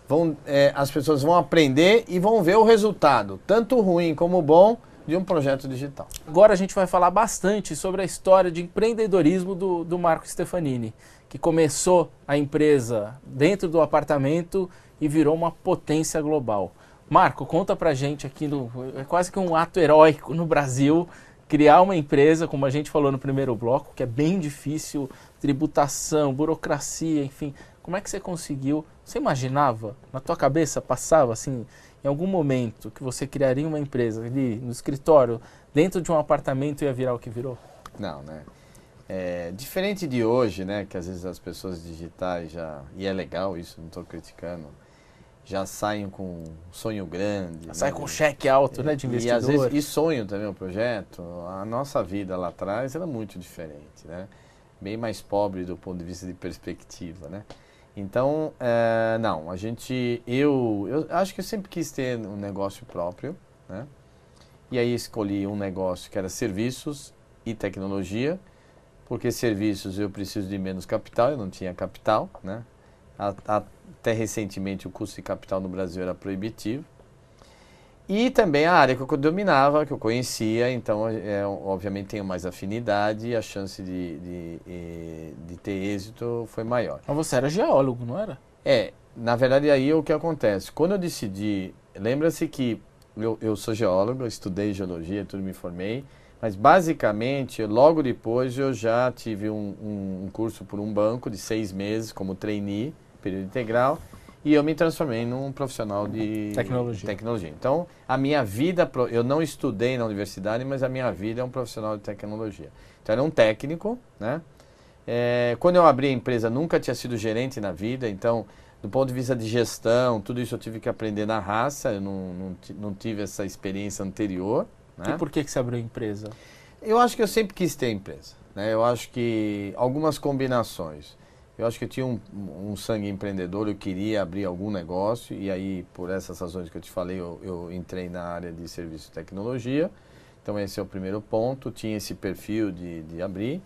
B: vão, é, as pessoas vão aprender e vão ver o resultado, tanto ruim como bom, de um projeto digital.
A: Agora a gente vai falar bastante sobre a história de empreendedorismo do, do Marco Stefanini, que começou a empresa dentro do apartamento e virou uma potência global. Marco, conta pra gente aqui, no, é quase que um ato heróico no Brasil, criar uma empresa, como a gente falou no primeiro bloco, que é bem difícil, tributação, burocracia, enfim. Como é que você conseguiu? Você imaginava? Na tua cabeça passava assim, em algum momento, que você criaria uma empresa ali no escritório, dentro de um apartamento ia virar o que virou?
B: Não, né? É, diferente de hoje, né, que às vezes as pessoas digitais já, e é legal isso, não estou criticando, já saem com um sonho grande. Já né?
A: Sai com cheque alto, né, de investidor.
B: E, às vezes, e sonho também o projeto. A nossa vida lá atrás era muito diferente, né? Bem mais pobre do ponto de vista de perspectiva, né? Então, é, não, a gente, eu, eu acho que eu sempre quis ter um negócio próprio, né? E aí escolhi um negócio que era serviços e tecnologia, porque serviços eu preciso de menos capital, eu não tinha capital, né? Até recentemente o custo de capital no Brasil era proibitivo. E também a área que eu dominava, que eu conhecia, então é, obviamente tenho mais afinidade e a chance de, de, de, ter êxito foi maior.
A: Mas você era geólogo, não era?
B: É, na verdade aí o que acontece? Quando eu decidi, lembra-se que eu, eu sou geólogo, eu estudei geologia, tudo me formei, mas basicamente logo depois eu já tive um, um, um curso por um banco de seis meses como trainee, período integral, e eu me transformei num profissional de
A: tecnologia.
B: tecnologia. Então, a minha vida, eu não estudei na universidade, mas a minha vida é um profissional de tecnologia. Então, era um técnico, né? É, quando eu abri a empresa, nunca tinha sido gerente na vida, então, do ponto de vista de gestão, tudo isso eu tive que aprender na raça, eu não, não, não tive essa experiência anterior. Né?
A: E por que, que você abriu a empresa?
B: Eu acho que eu sempre quis ter empresa. Né? Eu acho que algumas combinações. Eu acho que eu tinha um, um, sangue empreendedor, eu queria abrir algum negócio e aí, por essas razões que eu te falei, eu, eu entrei na área de serviço e tecnologia. Então, esse é o primeiro ponto. Tinha esse perfil de, de abrir.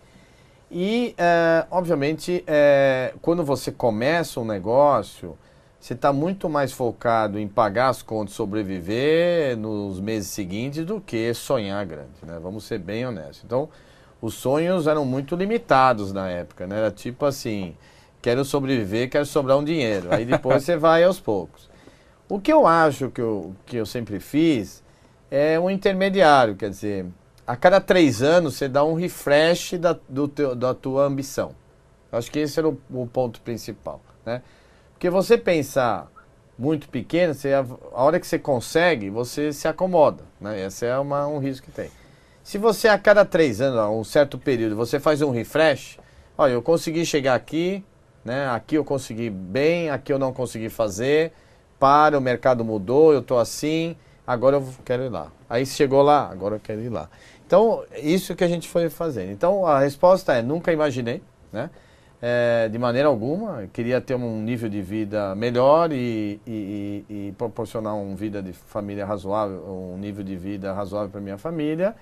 B: E, é, obviamente, é, quando você começa um negócio, você está muito mais focado em pagar as contas, sobreviver nos meses seguintes do que sonhar grande, né? Vamos ser bem honestos. Então, os sonhos eram muito limitados na época, né? Era tipo assim, quero sobreviver, quero sobrar um dinheiro. Aí depois você vai aos poucos. O que eu acho que eu, que eu sempre fiz é um intermediário, quer dizer, a cada três anos você dá um refresh da, do teu, da tua ambição. Acho que esse era o, o ponto principal, né? Porque você pensar muito pequeno, você, a, a hora que você consegue, você se acomoda, né? Esse é uma, um risco que tem. Se você a cada três anos, um certo período, você faz um refresh, olha, eu consegui chegar aqui, né? Aqui eu consegui bem, aqui eu não consegui fazer, para, o mercado mudou, eu estou assim, agora eu quero ir lá. Aí chegou lá, agora eu quero ir lá. Então, isso que a gente foi fazendo. Então, a resposta é, nunca imaginei, né? É, de maneira alguma, queria ter um nível de vida melhor e, e, e, proporcionar uma vida de família razoável, um nível de vida razoável para minha família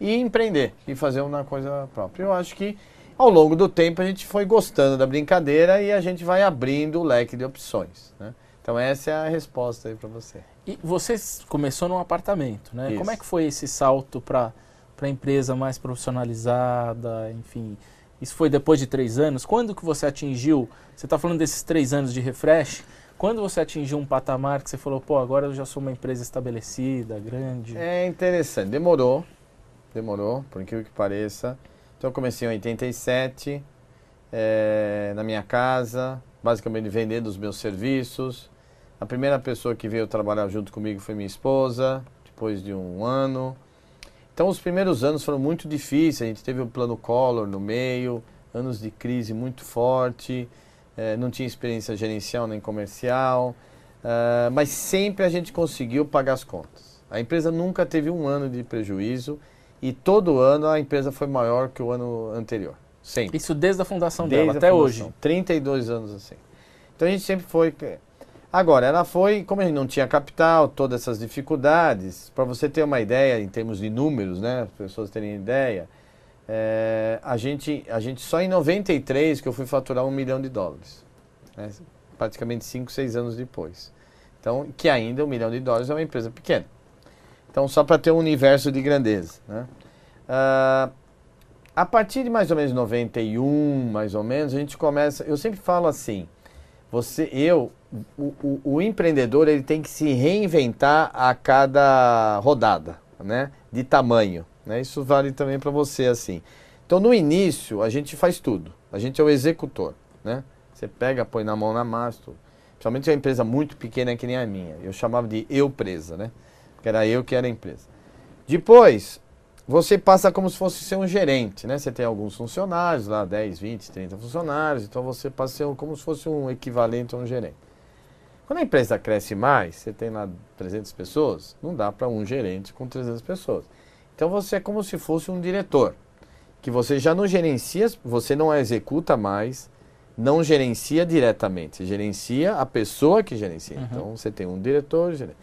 B: e empreender e fazer uma coisa própria. Eu acho que ao longo do tempo a gente foi gostando da brincadeira e a gente vai abrindo o leque de opções. Né? Então essa é a resposta aí para você.
A: E você começou num apartamento, né? Isso. Como é que foi esse salto para a empresa mais profissionalizada, enfim? Isso foi depois de três anos. Quando que você atingiu? Você está falando desses três anos de refresh. Quando você atingiu um patamar que você falou, pô, agora eu já sou uma empresa estabelecida, grande?
B: É interessante. Demorou. Demorou, por incrível que pareça. Então eu comecei em 87, é, na minha casa, basicamente vendendo os meus serviços. A primeira pessoa que veio trabalhar junto comigo foi minha esposa, depois de um ano. Então, os primeiros anos foram muito difíceis. A gente teve o plano Collor no meio, anos de crise muito forte, eh, não tinha experiência gerencial nem comercial, uh, mas sempre a gente conseguiu pagar as contas. A empresa nunca teve um ano de prejuízo e todo ano a empresa foi maior que o ano anterior. Sempre.
A: Isso desde a fundação desde dela até fundação. hoje.
B: 32 anos assim. Então a gente sempre foi Agora, ela foi, como a gente não tinha capital, todas essas dificuldades, para você ter uma ideia em termos de números, né, as pessoas terem ideia, é, a, gente, a gente só em 93 que eu fui faturar um milhão de dólares, né, praticamente 5, 6 anos depois. Então, que ainda um milhão de dólares é uma empresa pequena. Então, só para ter um universo de grandeza. Né? Uh, a partir de mais ou menos 91, mais ou menos, a gente começa. Eu sempre falo assim: você, eu, o, o, o, empreendedor ele tem que se reinventar a cada rodada, né? De tamanho, né? Isso vale também para você assim. Então no início a gente faz tudo. A gente é o executor, né? Você pega, põe na mão na massa, tudo. Principalmente uma empresa muito pequena que nem a minha. Eu chamava de eu presa, né? Porque era eu que era a empresa. Depois, você passa como se fosse ser um gerente, né? Você tem alguns funcionários lá, 10, 20, 30 funcionários, então você passa ser como se fosse um equivalente a um gerente. Quando a empresa cresce mais, você tem lá 300 pessoas, não dá para um gerente com 300 pessoas. Então você é como se fosse um diretor, que você já não gerencia, você não executa mais, não gerencia diretamente, você gerencia a pessoa que gerencia. Uhum. Então você tem um diretor, gerente.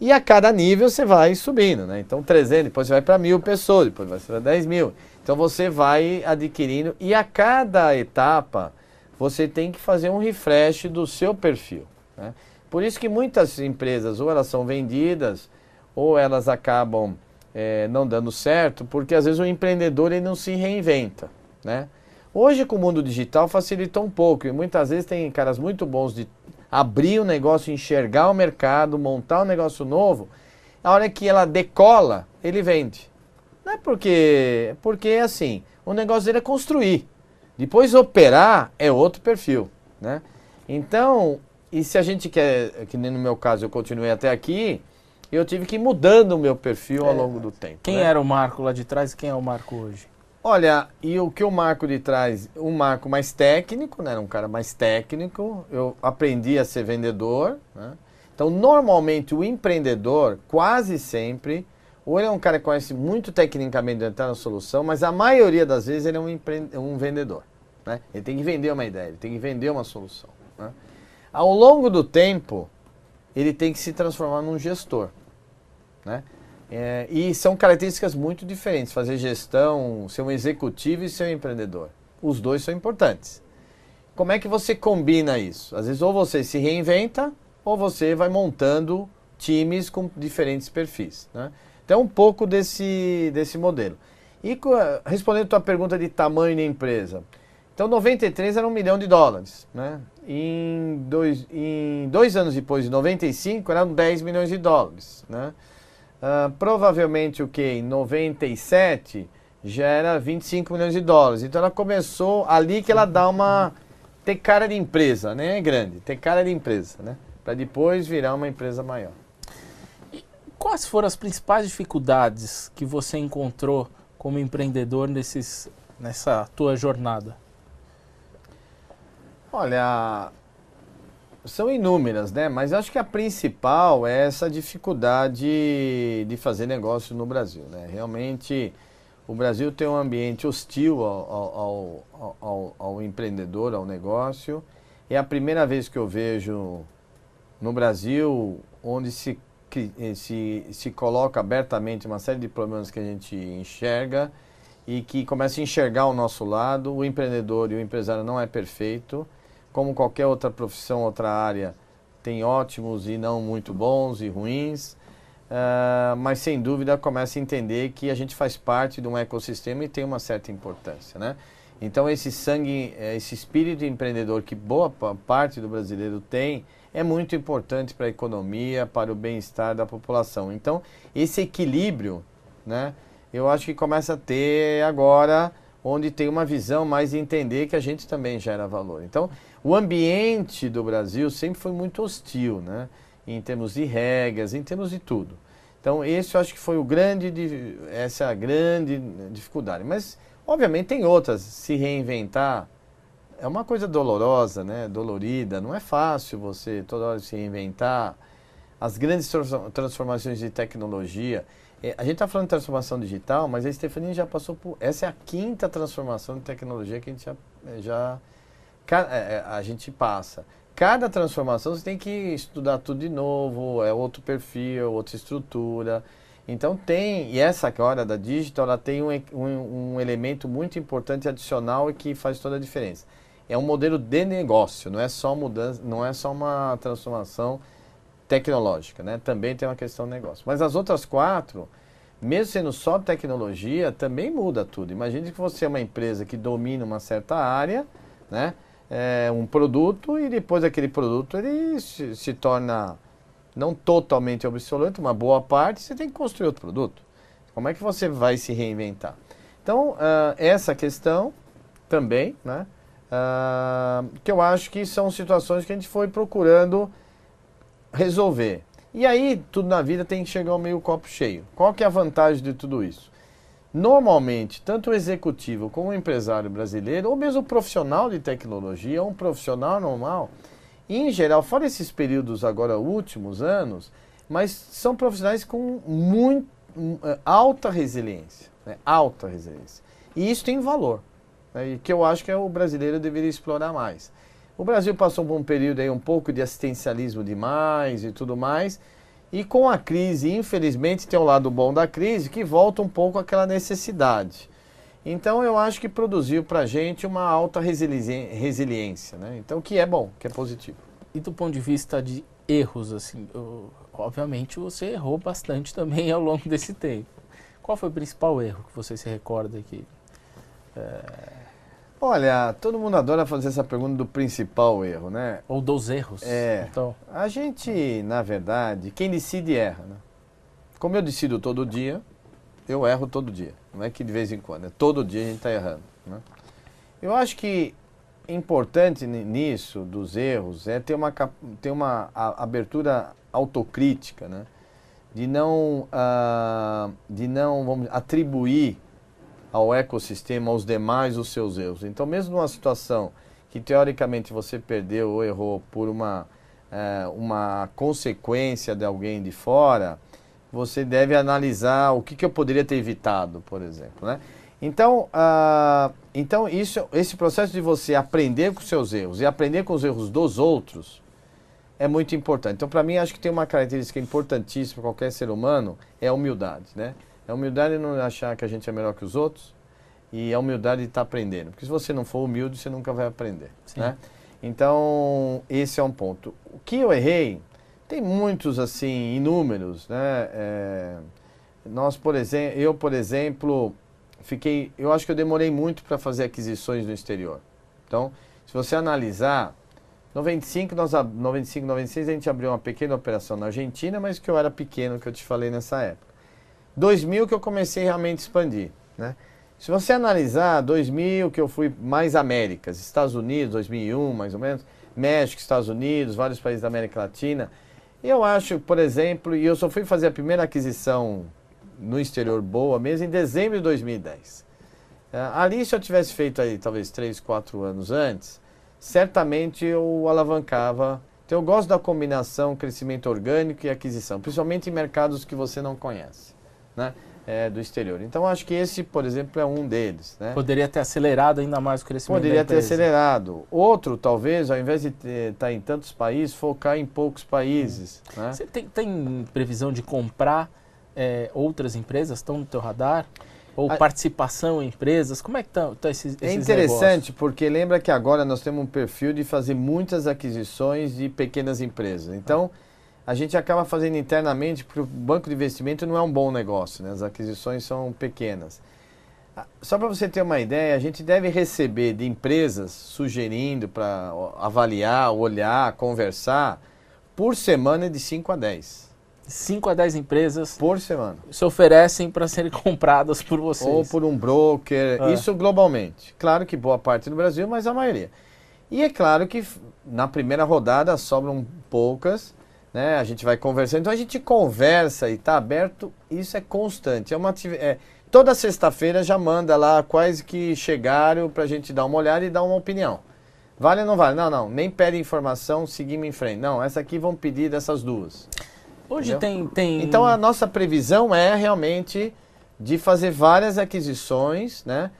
B: E a cada nível você vai subindo, né? Então 300, depois você vai para mil pessoas, depois vai para 10 mil. Então você vai adquirindo e a cada etapa você tem que fazer um refresh do seu perfil. Né? Por isso que muitas empresas ou elas são vendidas ou elas acabam é, não dando certo, porque às vezes o empreendedor ele não se reinventa, né? Hoje com o mundo digital facilitou um pouco e muitas vezes tem caras muito bons de abrir o negócio, enxergar o mercado, montar um negócio novo, a hora que ela decola, ele vende. Não é porque, porque assim, o negócio dele é construir. Depois operar é outro perfil, né? Então, e se a gente quer, que nem no meu caso eu continuei até aqui, eu tive que ir mudando o meu perfil ao é. longo do tempo.
A: Quem
B: né?
A: era o Marco lá de trás e quem é o Marco hoje?
B: Olha, e o que o Marco de trás, um Marco mais técnico, né? Um cara mais técnico. Eu aprendi a ser vendedor, né? Então, normalmente o empreendedor, quase sempre, ou ele é um cara que conhece muito tecnicamente entrar na solução, mas a maioria das vezes ele é um, empre... um vendedor. Né? Ele tem que vender uma ideia, ele tem que vender uma solução. Né? Ao longo do tempo, ele tem que se transformar num gestor. Né? É, e são características muito diferentes, fazer gestão, ser um executivo e ser um empreendedor. Os dois são importantes. Como é que você combina isso? Às vezes ou você se reinventa ou você vai montando times com diferentes perfis. Né? Então, um pouco desse, desse modelo. E respondendo a tua pergunta de tamanho da empresa. Então, 93 era um milhão de dólares. Né? Em, dois, em dois anos depois, de 95, eram 10 milhões de dólares. Né? Uh, provavelmente o que? Em 97 já era 25 milhões de dólares. Então ela começou ali que ela dá uma. ter cara de empresa, né? É grande, ter cara de empresa, né? Para depois virar uma empresa maior.
A: E quais foram as principais dificuldades que você encontrou como empreendedor nesses, nessa tua jornada?
B: Olha, são inúmeras, né? Mas acho que a principal é essa dificuldade de fazer negócio no Brasil, né? Realmente o Brasil tem um ambiente hostil ao, ao, ao, ao, empreendedor, ao negócio. É a primeira vez que eu vejo no Brasil onde se, se, se coloca abertamente uma série de problemas que a gente enxerga e que começa a enxergar o nosso lado. O empreendedor e o empresário não é perfeito. Como qualquer outra profissão, outra área, tem ótimos e não muito bons e ruins. Uh, mas sem dúvida começa a entender que a gente faz parte de um ecossistema e tem uma certa importância, né? Então esse sangue, eh, esse espírito empreendedor que boa parte do brasileiro tem, é muito importante para a economia, para o bem-estar da população. Então esse equilíbrio, né? Eu acho que começa a ter agora, onde tem uma visão mais de entender que a gente também gera valor. Então o ambiente do Brasil sempre foi muito hostil, né? em termos de regras, em termos de tudo. Então, esse eu acho que foi o grande, essa é a grande dificuldade. Mas, obviamente, tem outras. Se reinventar é uma coisa dolorosa, né? Dolorida. Não é fácil você toda hora se reinventar. As grandes transformações de tecnologia. É, a gente está falando de transformação digital, mas a Stephanie já passou por. Essa é a quinta transformação de tecnologia que a gente já, já é, a gente passa cada transformação você tem que estudar tudo de novo, é outro perfil, outra estrutura. Então tem, e essa hora da digital, ela tem um, um, um, elemento muito importante adicional e que faz toda a diferença. É um modelo de negócio, não é só mudança, não é só uma transformação tecnológica, né? Também tem uma questão de negócio. Mas as outras quatro, mesmo sendo só tecnologia, também muda tudo. Imagine que você é uma empresa que domina uma certa área, né? É, um produto e depois aquele produto ele se, se, torna não totalmente obsoleto, uma boa parte, você tem que construir outro produto. Como é que você vai se reinventar? Então, uh, essa questão também, né? Uh, que eu acho que são situações que a gente foi procurando resolver. E aí, tudo na vida tem que chegar ao meio copo cheio. Qual que é a vantagem de tudo isso? Normalmente, tanto o executivo como o empresário brasileiro, ou mesmo o profissional de tecnologia, um profissional normal, em geral, fora esses períodos agora últimos anos, mas são profissionais com muito é, alta resiliência, né? alta resiliência. E isso tem valor, né? e que eu acho que é o brasileiro deveria explorar mais. O Brasil passou por um período aí um pouco de assistencialismo demais e tudo mais, e com a crise, infelizmente, tem o um lado bom da crise que volta um pouco àquela necessidade. Então eu acho que produziu para a gente uma alta resiliência, né? Então que é bom, que é positivo.
A: E do ponto de vista de erros, assim, eu, obviamente você errou bastante também ao longo desse tempo. Qual foi o principal erro que você se recorda aqui?
B: É... Olha, todo mundo adora fazer essa pergunta do principal erro, né?
A: Ou dos erros.
B: É. Então. A gente, na verdade, quem decide erra, né? Como eu decido todo dia, eu erro todo dia. Não é que de vez em quando, é todo dia a gente está errando. Né? Eu acho que importante nisso, dos erros, é ter uma, ter uma abertura autocrítica, né? De não, uh, de não vamos, atribuir ao ecossistema, aos demais, os seus erros. Então, mesmo numa situação que teoricamente você perdeu ou errou por uma, é, uma consequência de alguém de fora, você deve analisar o que, que eu poderia ter evitado, por exemplo. Né? Então, uh, então isso, esse processo de você aprender com seus erros e aprender com os erros dos outros é muito importante. Então, para mim, acho que tem uma característica importantíssima para qualquer ser humano, é a humildade. Né? É a humildade não achar que a gente é melhor que os outros e a humildade de estar tá aprendendo. Porque se você não for humilde, você nunca vai aprender. Né? Então, esse é um ponto. O que eu errei, tem muitos, assim, inúmeros. Né? É, nós, por exemplo, eu, por exemplo, fiquei. Eu acho que eu demorei muito para fazer aquisições no exterior. Então, se você analisar, 95, nós, 95, 96 a gente abriu uma pequena operação na Argentina, mas que eu era pequeno, que eu te falei nessa época. 2000 que eu comecei realmente a expandir, né? Se você analisar 2000 que eu fui mais Américas, Estados Unidos, 2001 mais ou menos, México, Estados Unidos, vários países da América Latina, eu acho, por exemplo, e eu só fui fazer a primeira aquisição no exterior boa mesmo em dezembro de 2010. Uh, é, ali, se eu tivesse feito aí talvez 3, 4 anos antes, certamente eu alavancava Então eu gosto da combinação crescimento orgânico e aquisição, principalmente em mercados que você não conhece, né? É, do exterior. Então acho que esse, por exemplo, é um deles. Né?
A: Poderia ter acelerado ainda mais o crescimento
B: Poderia ter acelerado. Outro, talvez, ao invés de estar tá em tantos países, focar em poucos países. Hum. Né?
A: Você tem, tem, previsão de comprar é, outras empresas? Estão no teu radar? Ou a... participação em empresas? Como é que estão tá esses,
B: esses É interessante, negócios? porque lembra que agora nós temos um perfil de fazer muitas aquisições de pequenas empresas. Então, a gente acaba fazendo internamente, porque o banco de investimento não é um bom negócio, né? as aquisições são pequenas. Ah, só para você ter uma ideia, a gente deve receber de empresas sugerindo para avaliar, olhar, conversar, por semana de 5 a 10.
A: 5 a 10 empresas
B: por semana
A: se oferecem para serem compradas por vocês.
B: Ou por um broker, é. isso globalmente. Claro que boa parte no Brasil, mas a maioria. E é claro que na primeira rodada sobram poucas, né? A gente vai conversando. Então a gente conversa e está aberto, isso é constante. É uma é, toda sexta-feira já manda lá quais que chegaram para a gente dar uma olhada e dar uma opinião. Vale ou não vale? Não, não. Nem pede informação, seguimos em frente. Não, essa aqui vão pedir dessas duas.
A: Hoje tem, tem.
B: Então a nossa previsão é realmente de fazer várias aquisições, né?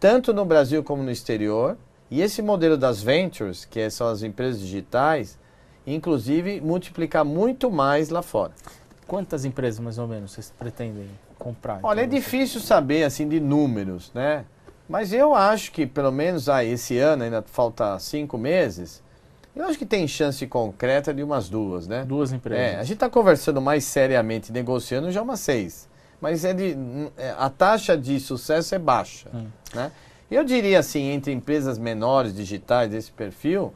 B: Tanto no Brasil como no exterior. E esse modelo das ventures, que são as empresas digitais, inclusive multiplicar muito mais lá fora.
A: Quantas empresas mais ou menos vocês pretendem comprar?
B: Olha, então, é difícil saber assim de números, né? Mas eu acho que pelo menos ah, esse ano, ainda falta cinco meses, eu acho que tem chance concreta de umas duas, né?
A: Duas empresas.
B: É, a gente está conversando mais seriamente, negociando já umas seis. Mas é de, a taxa de sucesso é baixa. Hum. Né? Eu diria assim, entre empresas menores, digitais, desse perfil,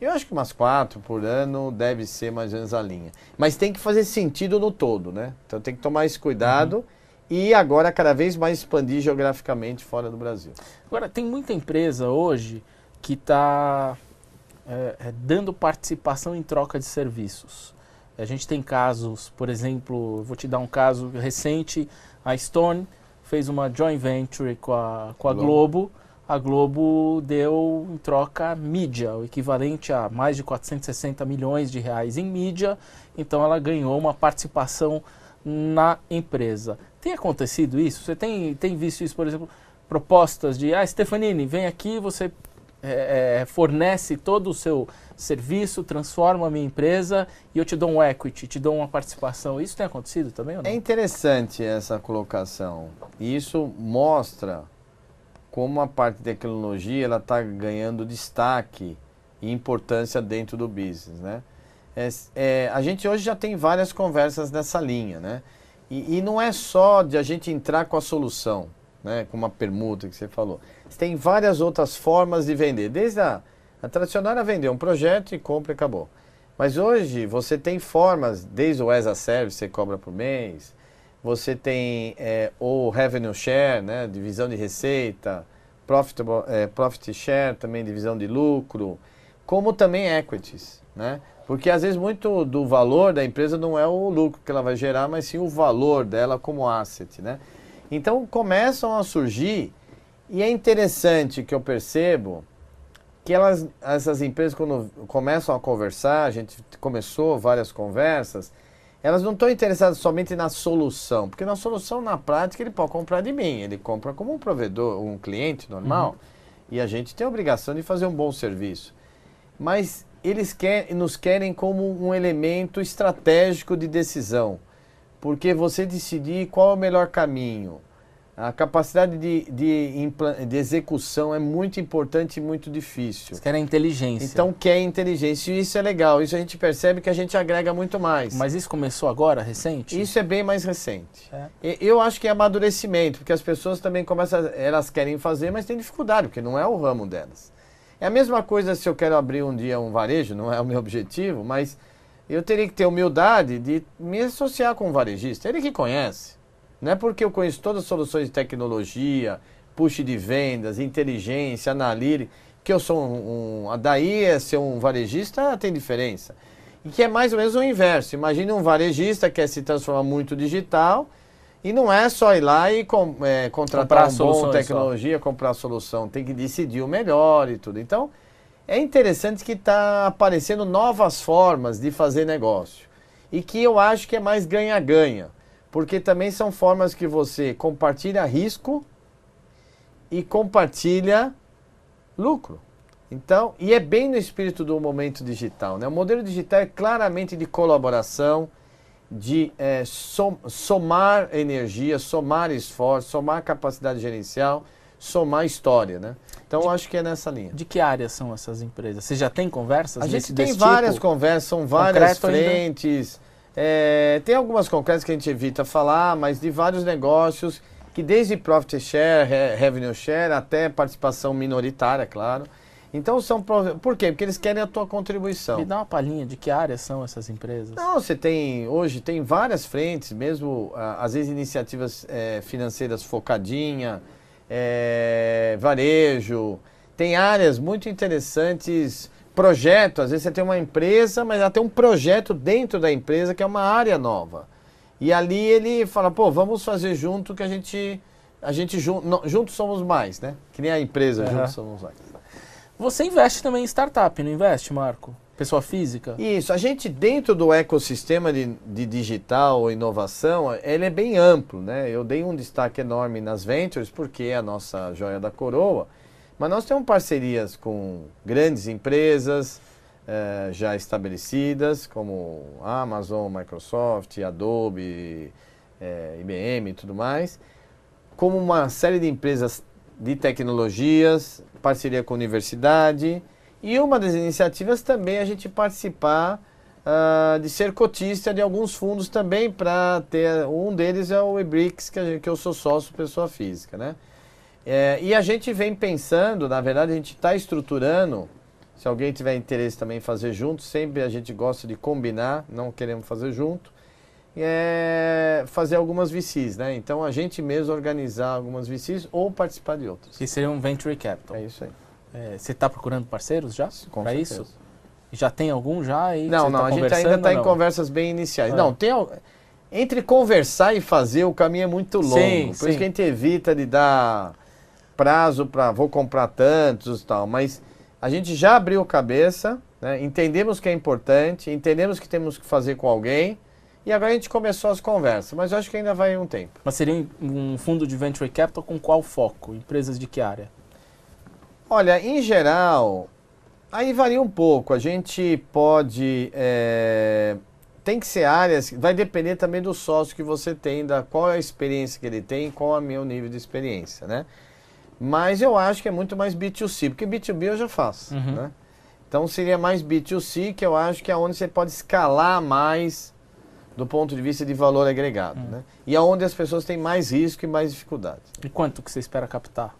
B: eu acho que umas quatro por ano deve ser mais ou menos a linha. Mas tem que fazer sentido no todo, né? Então tem que tomar esse cuidado. Uhum. E agora cada vez mais expandir geograficamente fora do Brasil.
A: Agora, tem muita empresa hoje que está é, é, dando participação em troca de serviços. A gente tem casos, por exemplo, vou te dar um caso recente, a Stone fez uma joint venture com a, com a Globo. A Globo deu em troca mídia, o equivalente a mais de 460 milhões de reais em mídia. Então ela ganhou uma participação na empresa. Tem acontecido isso? Você tem, tem visto isso, por exemplo, propostas de, ah, Stefanini, vem aqui, você é, fornece todo o seu serviço, transforma a minha empresa e eu te dou um equity, te dou uma participação. Isso tem acontecido também ou não?
B: É interessante essa colocação. Isso mostra como a parte de tecnologia ela está ganhando destaque e importância dentro do business, né? É, é, a gente hoje já tem várias conversas nessa linha, né? E, e não é só de a gente entrar com a solução né, com uma permuta que você falou. Tem várias outras formas de vender, desde a, a tradicional era vender um projeto e compra e acabou. Mas hoje você tem formas, desde o as a service, você cobra por mês, você tem é, o revenue share, né, divisão de receita, profitable, é, profit share, também divisão de lucro, como também equities, né? Porque às vezes muito do valor da empresa não é o lucro que ela vai gerar, mas sim o valor dela como asset, né? Então começam a surgir, e é interessante que eu percebo que elas, essas empresas, quando começam a conversar, a gente começou várias conversas, elas não estão interessadas somente na solução, porque na solução, na prática, ele pode comprar de mim, ele compra como um provedor, um cliente normal, uhum. e a gente tem a obrigação de fazer um bom serviço. Mas eles quer, nos querem como um elemento estratégico de decisão porque você decidir qual é o melhor caminho. A capacidade de, de, de execução é muito importante e muito difícil. Você
A: quer a inteligência.
B: Então quer inteligência. E isso é legal. Isso a gente percebe que a gente agrega muito mais.
A: Mas isso começou agora, recente?
B: Isso é bem mais recente. É. Eu acho que é amadurecimento, porque as pessoas também começam, elas querem fazer, mas têm dificuldade, porque não é o ramo delas. É a mesma coisa se eu quero abrir um dia um varejo, não é o meu objetivo, mas eu teria que ter humildade de me associar com um varejista, ele que conhece. Não é porque eu conheço todas as soluções de tecnologia, push de vendas, inteligência, analítica, que eu sou um, um. Daí é ser um varejista tem diferença. E que é mais ou menos o inverso. Imagine um varejista que quer se transformar muito digital e não é só ir lá e com, é, contratar comprar uma boa tecnologia, só. comprar a solução. Tem que decidir o melhor e tudo. Então, é interessante que está aparecendo novas formas de fazer negócio. E que eu acho que é mais ganha-ganha. Porque também são formas que você compartilha risco e compartilha lucro. Então, e é bem no espírito do momento digital. Né? O modelo digital é claramente de colaboração, de é, som, somar energia, somar esforço, somar capacidade gerencial, somar história. Né? Então,
A: de,
B: eu acho que é nessa linha.
A: De que áreas são essas empresas? Você já tem conversas?
B: A gente tem várias tipo? conversas, são várias Concreto frentes. É, tem algumas concretas que a gente evita falar, mas de vários negócios que desde profit share, revenue share, até participação minoritária, claro. Então são. Por quê? Porque eles querem a tua contribuição.
A: Me dá uma palhinha de que áreas são essas empresas.
B: Não, você tem. Hoje tem várias frentes, mesmo às vezes iniciativas é, financeiras focadinha, é, varejo. Tem áreas muito interessantes. Projeto, às vezes você tem uma empresa, mas ela tem um projeto dentro da empresa que é uma área nova. E ali ele fala, pô, vamos fazer junto que a gente. A gente junto, juntos somos mais, né? Que nem a empresa, uhum. juntos somos mais.
A: Você investe também em startup, não investe, Marco? Pessoa física?
B: Isso, a gente dentro do ecossistema de, de digital ou inovação, ele é bem amplo, né? Eu dei um destaque enorme nas ventures, porque é a nossa joia da coroa, mas nós temos parcerias com grandes empresas eh, já estabelecidas, como Amazon, Microsoft, Adobe, eh, IBM e tudo mais, como uma série de empresas de tecnologias, parceria com a universidade. E uma das iniciativas também é a gente participar uh, de ser cotista de alguns fundos também para ter. Um deles é o eBricks, que, que eu sou sócio pessoa física, né? É, e a gente vem pensando, na verdade, a gente está estruturando. Se alguém tiver interesse também em fazer junto, sempre a gente gosta de combinar, não queremos fazer junto é, fazer algumas VCs, né? Então a gente mesmo organizar algumas VCs ou participar de outras.
A: Que seria um venture capital.
B: É isso aí.
A: É, você está procurando parceiros já para isso? Já tem algum já?
B: E não, não,
A: tá
B: a gente ainda está em conversas bem iniciais. Ah. Não, tem entre conversar e fazer o caminho é muito longo. Sim, Por sim. isso que a gente evita de dar prazo para vou comprar tantos e tal, mas a gente já abriu cabeça, né? entendemos que é importante, entendemos que temos que fazer com alguém e agora a gente começou as conversas, mas eu acho que ainda vai um tempo.
A: Mas seria um fundo de venture capital com qual foco? Empresas de que área?
B: Olha, em geral, aí varia um pouco. A gente pode. É, tem que ser áreas. Vai depender também do sócio que você tem, da qual é a experiência que ele tem, qual é o meu nível de experiência, né? Mas eu acho que é muito mais B2C, porque B2B eu já faço, uhum. né? Então seria mais B2C, que eu acho que é onde você pode escalar mais do ponto de vista de valor agregado. Hum. Né? E aonde as pessoas têm mais risco e mais dificuldade.
A: E quanto que você espera captar?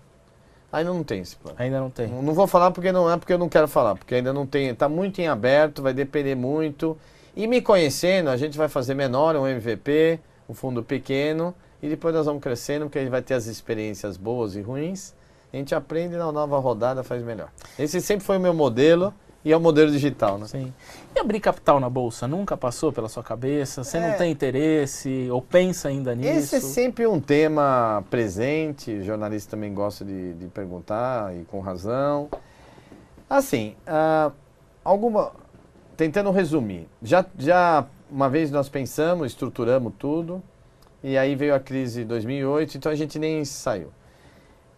B: Ainda não tem esse plano.
A: Ainda não tem.
B: Não, não vou falar porque não é porque eu não quero falar, porque ainda não tem, está muito em aberto, vai depender muito. E me conhecendo, a gente vai fazer menor, um MVP, um fundo pequeno, e depois nós vamos crescendo, porque a gente vai ter as experiências boas e ruins. A gente aprende na nova rodada, faz melhor. Esse sempre foi o meu modelo. E é o modelo digital, né?
A: Sim. E abrir capital na bolsa nunca passou pela sua cabeça? Você é... não tem interesse ou pensa ainda nisso?
B: Esse é sempre um tema presente, o jornalista também gosta de, de perguntar e com razão. Assim, uh, alguma. Tentando resumir, já, já uma vez nós pensamos, estruturamos tudo, e aí veio a crise de 2008, então a gente nem saiu.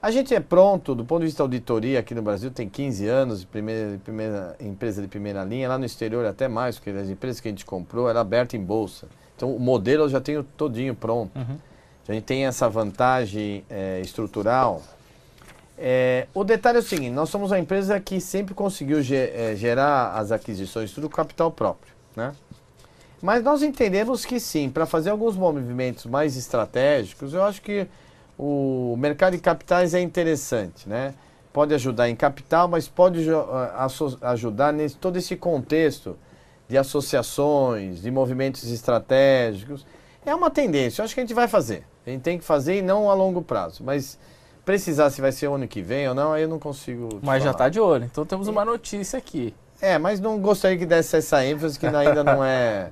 B: A gente é pronto, do ponto de vista auditoria, aqui no Brasil tem 15 anos, de primeira, primeira empresa de primeira linha, lá no exterior até mais, porque as empresas que a gente comprou era aberta em bolsa. Então o modelo eu já tenho todinho pronto. Uhum. A gente tem essa vantagem é, estrutural. É, o detalhe é o seguinte, nós somos uma empresa que sempre conseguiu é, gerar as aquisições tudo com capital próprio, né? Mas nós entendemos que sim, para fazer alguns movimentos mais estratégicos, eu acho que o mercado de capitais é interessante, né? Pode ajudar em capital, mas pode ajudar nesse todo esse contexto de associações, de movimentos estratégicos. É uma tendência, eu acho que a gente vai fazer. A gente tem que fazer e não a longo prazo, mas precisar se vai ser o ano que vem ou não, aí eu não consigo.
A: Mas falar. já está de olho, então temos uma notícia aqui.
B: É, mas não gostaria que desse essa ênfase que ainda não é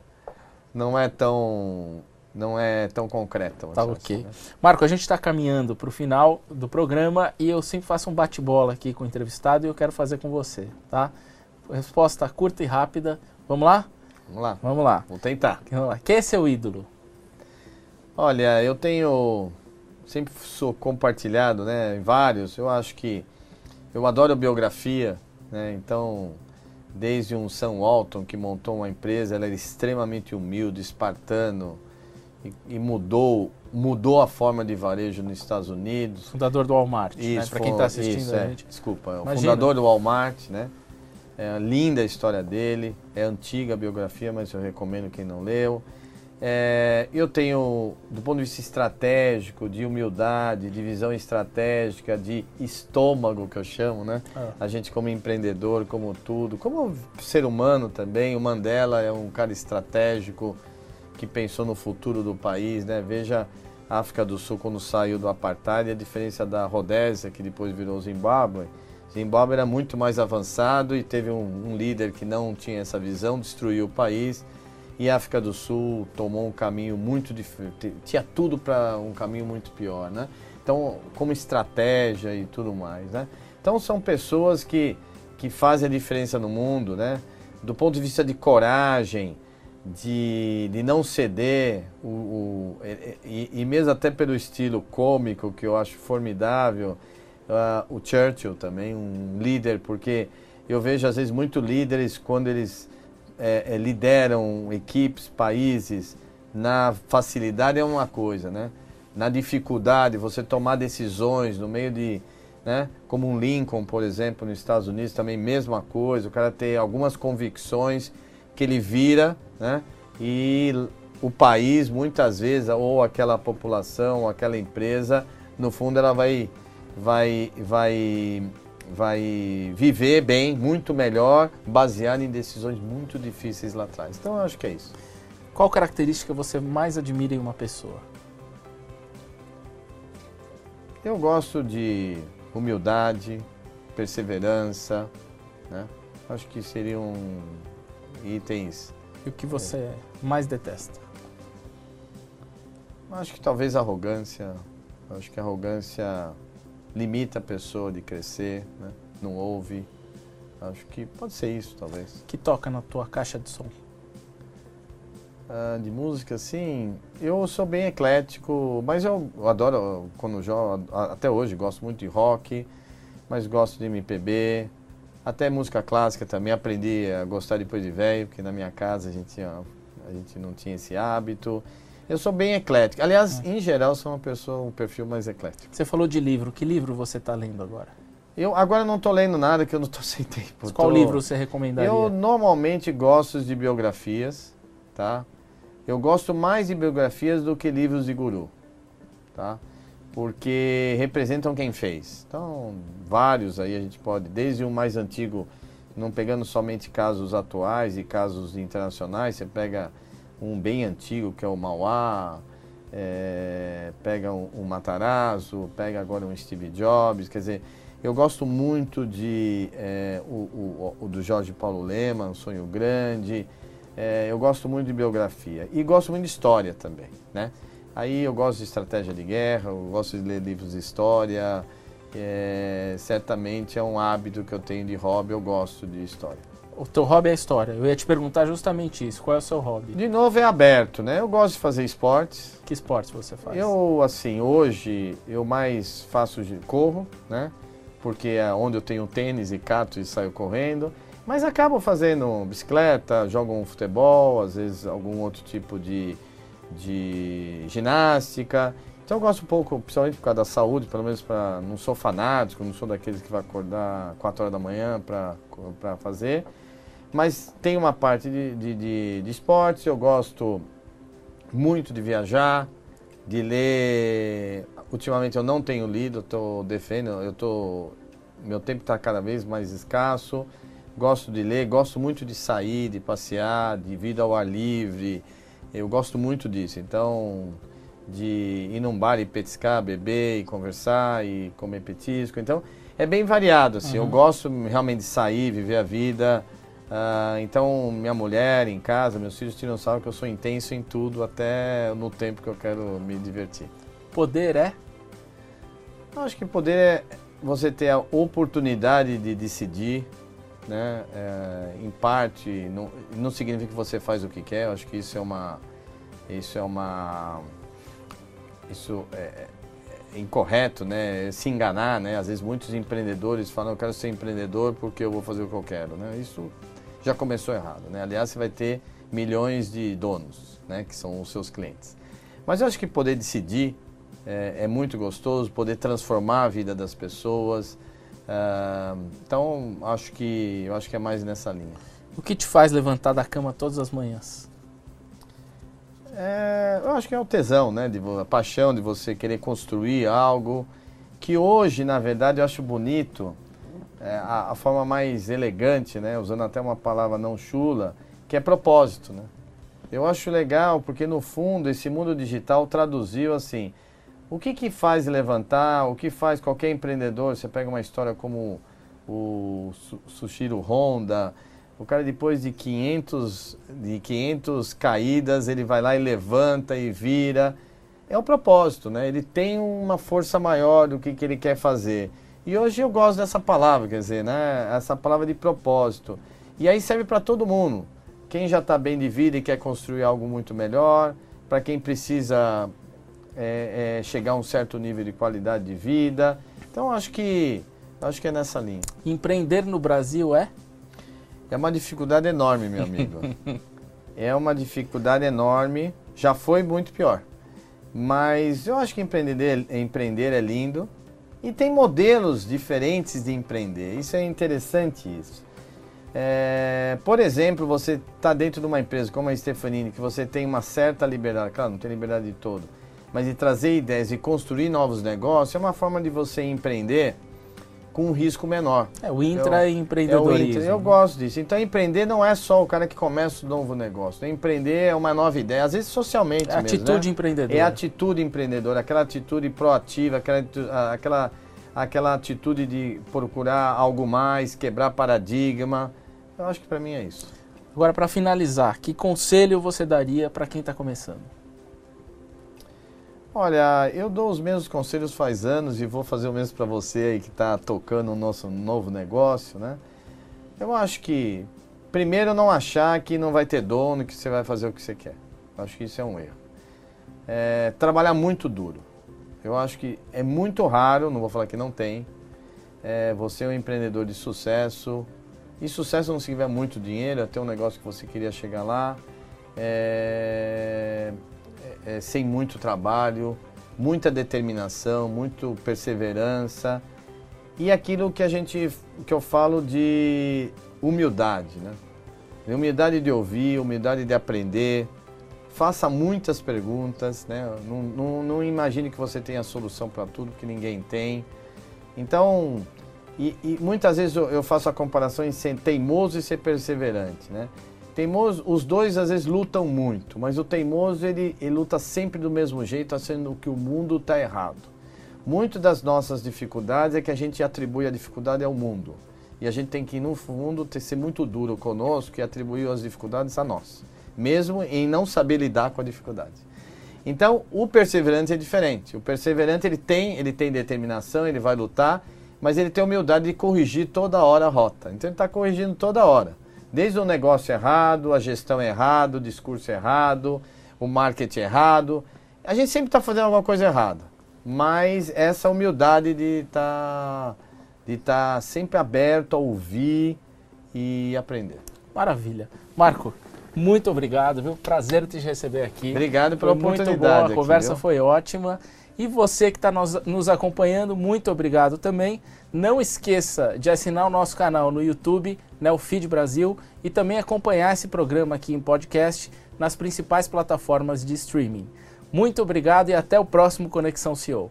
B: não é tão não é tão concreta.
A: Tá ok. Assim, né? Marco, a gente está caminhando para o final do programa e eu sempre faço um bate-bola aqui com o entrevistado e eu quero fazer com você, tá? Resposta curta e rápida. Vamos lá?
B: Vamos lá.
A: Vamos lá.
B: Vou tentar.
A: Vamos lá. Quem é seu ídolo?
B: Olha, eu tenho sempre sou compartilhado, né, em vários. Eu acho que eu adoro biografia, né? Então, desde um Sam Walton que montou uma empresa, ela era extremamente humilde, espartano e, e mudou mudou a forma de varejo nos Estados Unidos.
A: Fundador do Walmart, né? isso, né? Para quem está assistindo
B: isso, é. gente. Desculpa, é o fundador do Walmart, né? É linda a história dele, é antiga a biografia, mas eu recomendo quem não leu. É, eu tenho, do ponto de vista estratégico, de humildade, de visão estratégica, de estômago, que eu chamo, né? Ah. A gente como empreendedor, como tudo, como ser humano também, o Mandela é um cara estratégico que pensou no futuro do país, né? Veja a África do Sul quando saiu do apartheid, a diferença da Rodésia, que depois virou Zimbábue. Zimbábue era muito mais avançado e teve um, um líder que não tinha essa visão, destruiu o país e a África do Sul tomou um caminho muito diferente, tinha tudo para um caminho muito pior, né? Então, como estratégia e tudo mais, né? Então, são pessoas que, que fazem a diferença no mundo, né? Do ponto de vista de coragem, de, de não ceder, o, o e, e, mesmo até pelo estilo cômico, que eu acho formidável, uh, o Churchill também, um líder, porque eu vejo às vezes muito líderes quando eles é, é, lideram equipes, países, na facilidade é uma coisa, né? Na dificuldade, você tomar decisões no meio de, né? Como um Lincoln, por exemplo, nos Estados Unidos, também mesma coisa. O cara tem algumas convicções que ele vira, né? E o país, muitas vezes, ou aquela população, ou aquela empresa, no fundo, ela vai, vai, vai vai viver bem, muito melhor, baseado em decisões muito difíceis lá atrás. Então eu acho que é isso.
A: Qual característica você mais admira em uma pessoa?
B: Eu gosto de humildade, perseverança, né? Acho que seriam itens.
A: E o que você é. mais detesta?
B: Acho que talvez arrogância. Acho que arrogância limita a pessoa de crescer, né? não ouve. Acho que pode ser isso, talvez.
A: Que toca na tua caixa de som?
B: Ah, de música, sim. Eu sou bem eclético, mas eu adoro, quando jogo, até hoje, gosto muito de rock, mas gosto de MPB, até música clássica também. Aprendi a gostar depois de velho, porque na minha casa a gente, a gente não tinha esse hábito. Eu sou bem eclético. Aliás, em geral, sou uma pessoa, um perfil mais eclético.
A: Você falou de livro. Que livro você está lendo agora?
B: Eu agora não estou lendo nada, que eu não estou sem tempo.
A: Qual
B: tô...
A: livro você recomendaria?
B: Eu normalmente gosto de biografias, tá? Eu gosto mais de biografias do que livros de guru, tá? Porque representam quem fez. Então, vários aí a gente pode, desde o mais antigo, não pegando somente casos atuais e casos internacionais, você pega um bem antigo que é o Mauá, é, pega um, um, Matarazzo, pega agora um Steve Jobs, quer dizer, eu gosto muito de é, o, o, o, do Jorge Paulo Lema, Um Sonho Grande, é, eu gosto muito de biografia e gosto muito de história também, né? Aí eu gosto de estratégia de guerra, eu gosto de ler livros de história, é, certamente é um hábito que eu tenho de hobby, eu gosto de história
A: o teu hobby é a história. Eu ia te perguntar justamente isso. Qual é o seu hobby?
B: De novo é aberto, né? Eu gosto de fazer esportes.
A: Que esportes você faz?
B: Eu, assim, hoje eu mais faço corro, né? Porque é onde eu tenho tênis e cato e saio correndo. Mas acabo fazendo bicicleta, jogo um futebol, às vezes algum outro tipo de, de ginástica. Então eu gosto um pouco, principalmente por causa da saúde, pelo menos para não sou fanático, não sou daqueles que vai acordar 4 horas da manhã para fazer. Mas tem uma parte de, de, de, de esportes, eu gosto muito de viajar, de ler. Ultimamente eu não tenho lido, estou defendendo, eu tô, meu tempo está cada vez mais escasso. Gosto de ler, gosto muito de sair, de passear, de vida ao ar livre. Eu gosto muito disso. Então, de ir num bar e petiscar, beber e conversar e comer petisco. Então, é bem variado. Assim. Uhum. Eu gosto realmente de sair, viver a vida Uh, então, minha mulher em casa, meus filhos tiram sarro que eu sou intenso em tudo, até no tempo que eu quero me divertir.
A: Poder é?
B: Eu acho que poder é você ter a oportunidade de decidir, né? É, em parte, não, não significa que você faz o que quer. Eu acho que isso é uma, isso é uma, isso é, é, é incorreto, né? Se enganar, né? Às vezes muitos empreendedores falam, eu quero ser empreendedor porque eu vou fazer o que eu quero, né? Isso já começou errado, né? Aliás, você vai ter milhões de donos, né? Que são os seus clientes. Mas eu acho que poder decidir é, é muito gostoso, poder transformar a vida das pessoas. Uh, então, acho que eu acho que é mais nessa linha.
A: O que te faz levantar da cama todas as manhãs?
B: É, eu acho que é o tesão, né? De, a paixão de você querer construir algo que hoje, na verdade, eu acho bonito é, a, a, forma mais elegante, né? Usando até uma palavra não chula, que é propósito, né? Eu acho legal porque no fundo esse mundo digital traduziu assim o que, que faz levantar, o que faz qualquer empreendedor? Você pega uma história como o Sushiro Honda, o cara depois de 500, de 500 caídas, ele vai lá e levanta e vira. É o propósito, né? Ele tem uma força maior do que, que ele quer fazer. E hoje eu gosto dessa palavra, quer dizer, né? Essa palavra de propósito. E aí serve para todo mundo. Quem já está bem de vida e quer construir algo muito melhor, para quem precisa é, é, chegar a um certo nível de qualidade de vida. Então acho que acho que é nessa linha.
A: Empreender no Brasil é?
B: É uma dificuldade enorme, meu amigo. é uma dificuldade enorme. Já foi muito pior. Mas eu acho que empreender, empreender é lindo. E tem modelos diferentes de empreender. Isso é interessante isso. É, por exemplo, você está dentro de uma empresa como a Stefanini, que você tem uma certa liberdade, claro, não tem liberdade de todo, mas de trazer ideias e construir novos negócios, é uma forma de você empreender com um risco menor.
A: É o intraempreendedorismo. É intra,
B: eu gosto disso. Então, empreender não é só o cara que começa um novo negócio. Empreender é uma nova ideia, às vezes socialmente é
A: mesmo, atitude
B: né?
A: empreendedora.
B: É atitude empreendedora, aquela atitude proativa, aquela, aquela, aquela atitude de procurar algo mais, quebrar paradigma. Eu acho que para mim é isso.
A: Agora, para finalizar, que conselho você daria para quem está começando?
B: Olha, eu dou os mesmos conselhos faz anos e vou fazer o mesmo para você aí que está tocando o nosso novo negócio, né? Eu acho que, primeiro, não achar que não vai ter dono, que você vai fazer o que você quer. Eu acho que isso é um erro. É, trabalhar muito duro. Eu acho que é muito raro, não vou falar que não tem, é, você é um empreendedor de sucesso. E sucesso não significa muito dinheiro, é ter um negócio que você queria chegar lá. É, é, sem muito trabalho, muita determinação, muito perseverança e aquilo que a gente que eu falo de humildade, né? Humildade de ouvir, humildade de aprender. Faça muitas perguntas, né? Não, não, não imagine que você tem a solução para tudo, que ninguém tem. Então, e, e muitas vezes eu faço a comparação em ser teimoso e ser perseverante, né? Teimoso, os dois às vezes lutam muito, mas o teimoso ele, ele luta sempre do mesmo jeito, achando que o mundo está errado. Muito das nossas dificuldades é que a gente atribui a dificuldade ao mundo. E a gente tem que, no fundo, ter, ser muito duro conosco e atribuir as dificuldades a nós, mesmo em não saber lidar com a dificuldade. Então, o perseverante é diferente. O perseverante ele tem, ele tem determinação, ele vai lutar, mas ele tem humildade de corrigir toda hora a rota. Então, ele está corrigindo toda hora. Desde o negócio errado, a gestão errada, o discurso errado, o marketing errado. A gente sempre está fazendo alguma coisa errada. Mas essa humildade de estar tá, de tá sempre aberto a ouvir e aprender.
A: Maravilha. Marco, muito obrigado, viu? Prazer te receber aqui.
B: Obrigado pela
A: foi
B: oportunidade.
A: Muito boa, a conversa foi ótima. E você que está nos, nos acompanhando, muito obrigado também. Não esqueça de assinar o nosso canal no YouTube, Neofeed Brasil, e também acompanhar esse programa aqui em podcast nas principais plataformas de streaming. Muito obrigado e até o próximo Conexão CEO.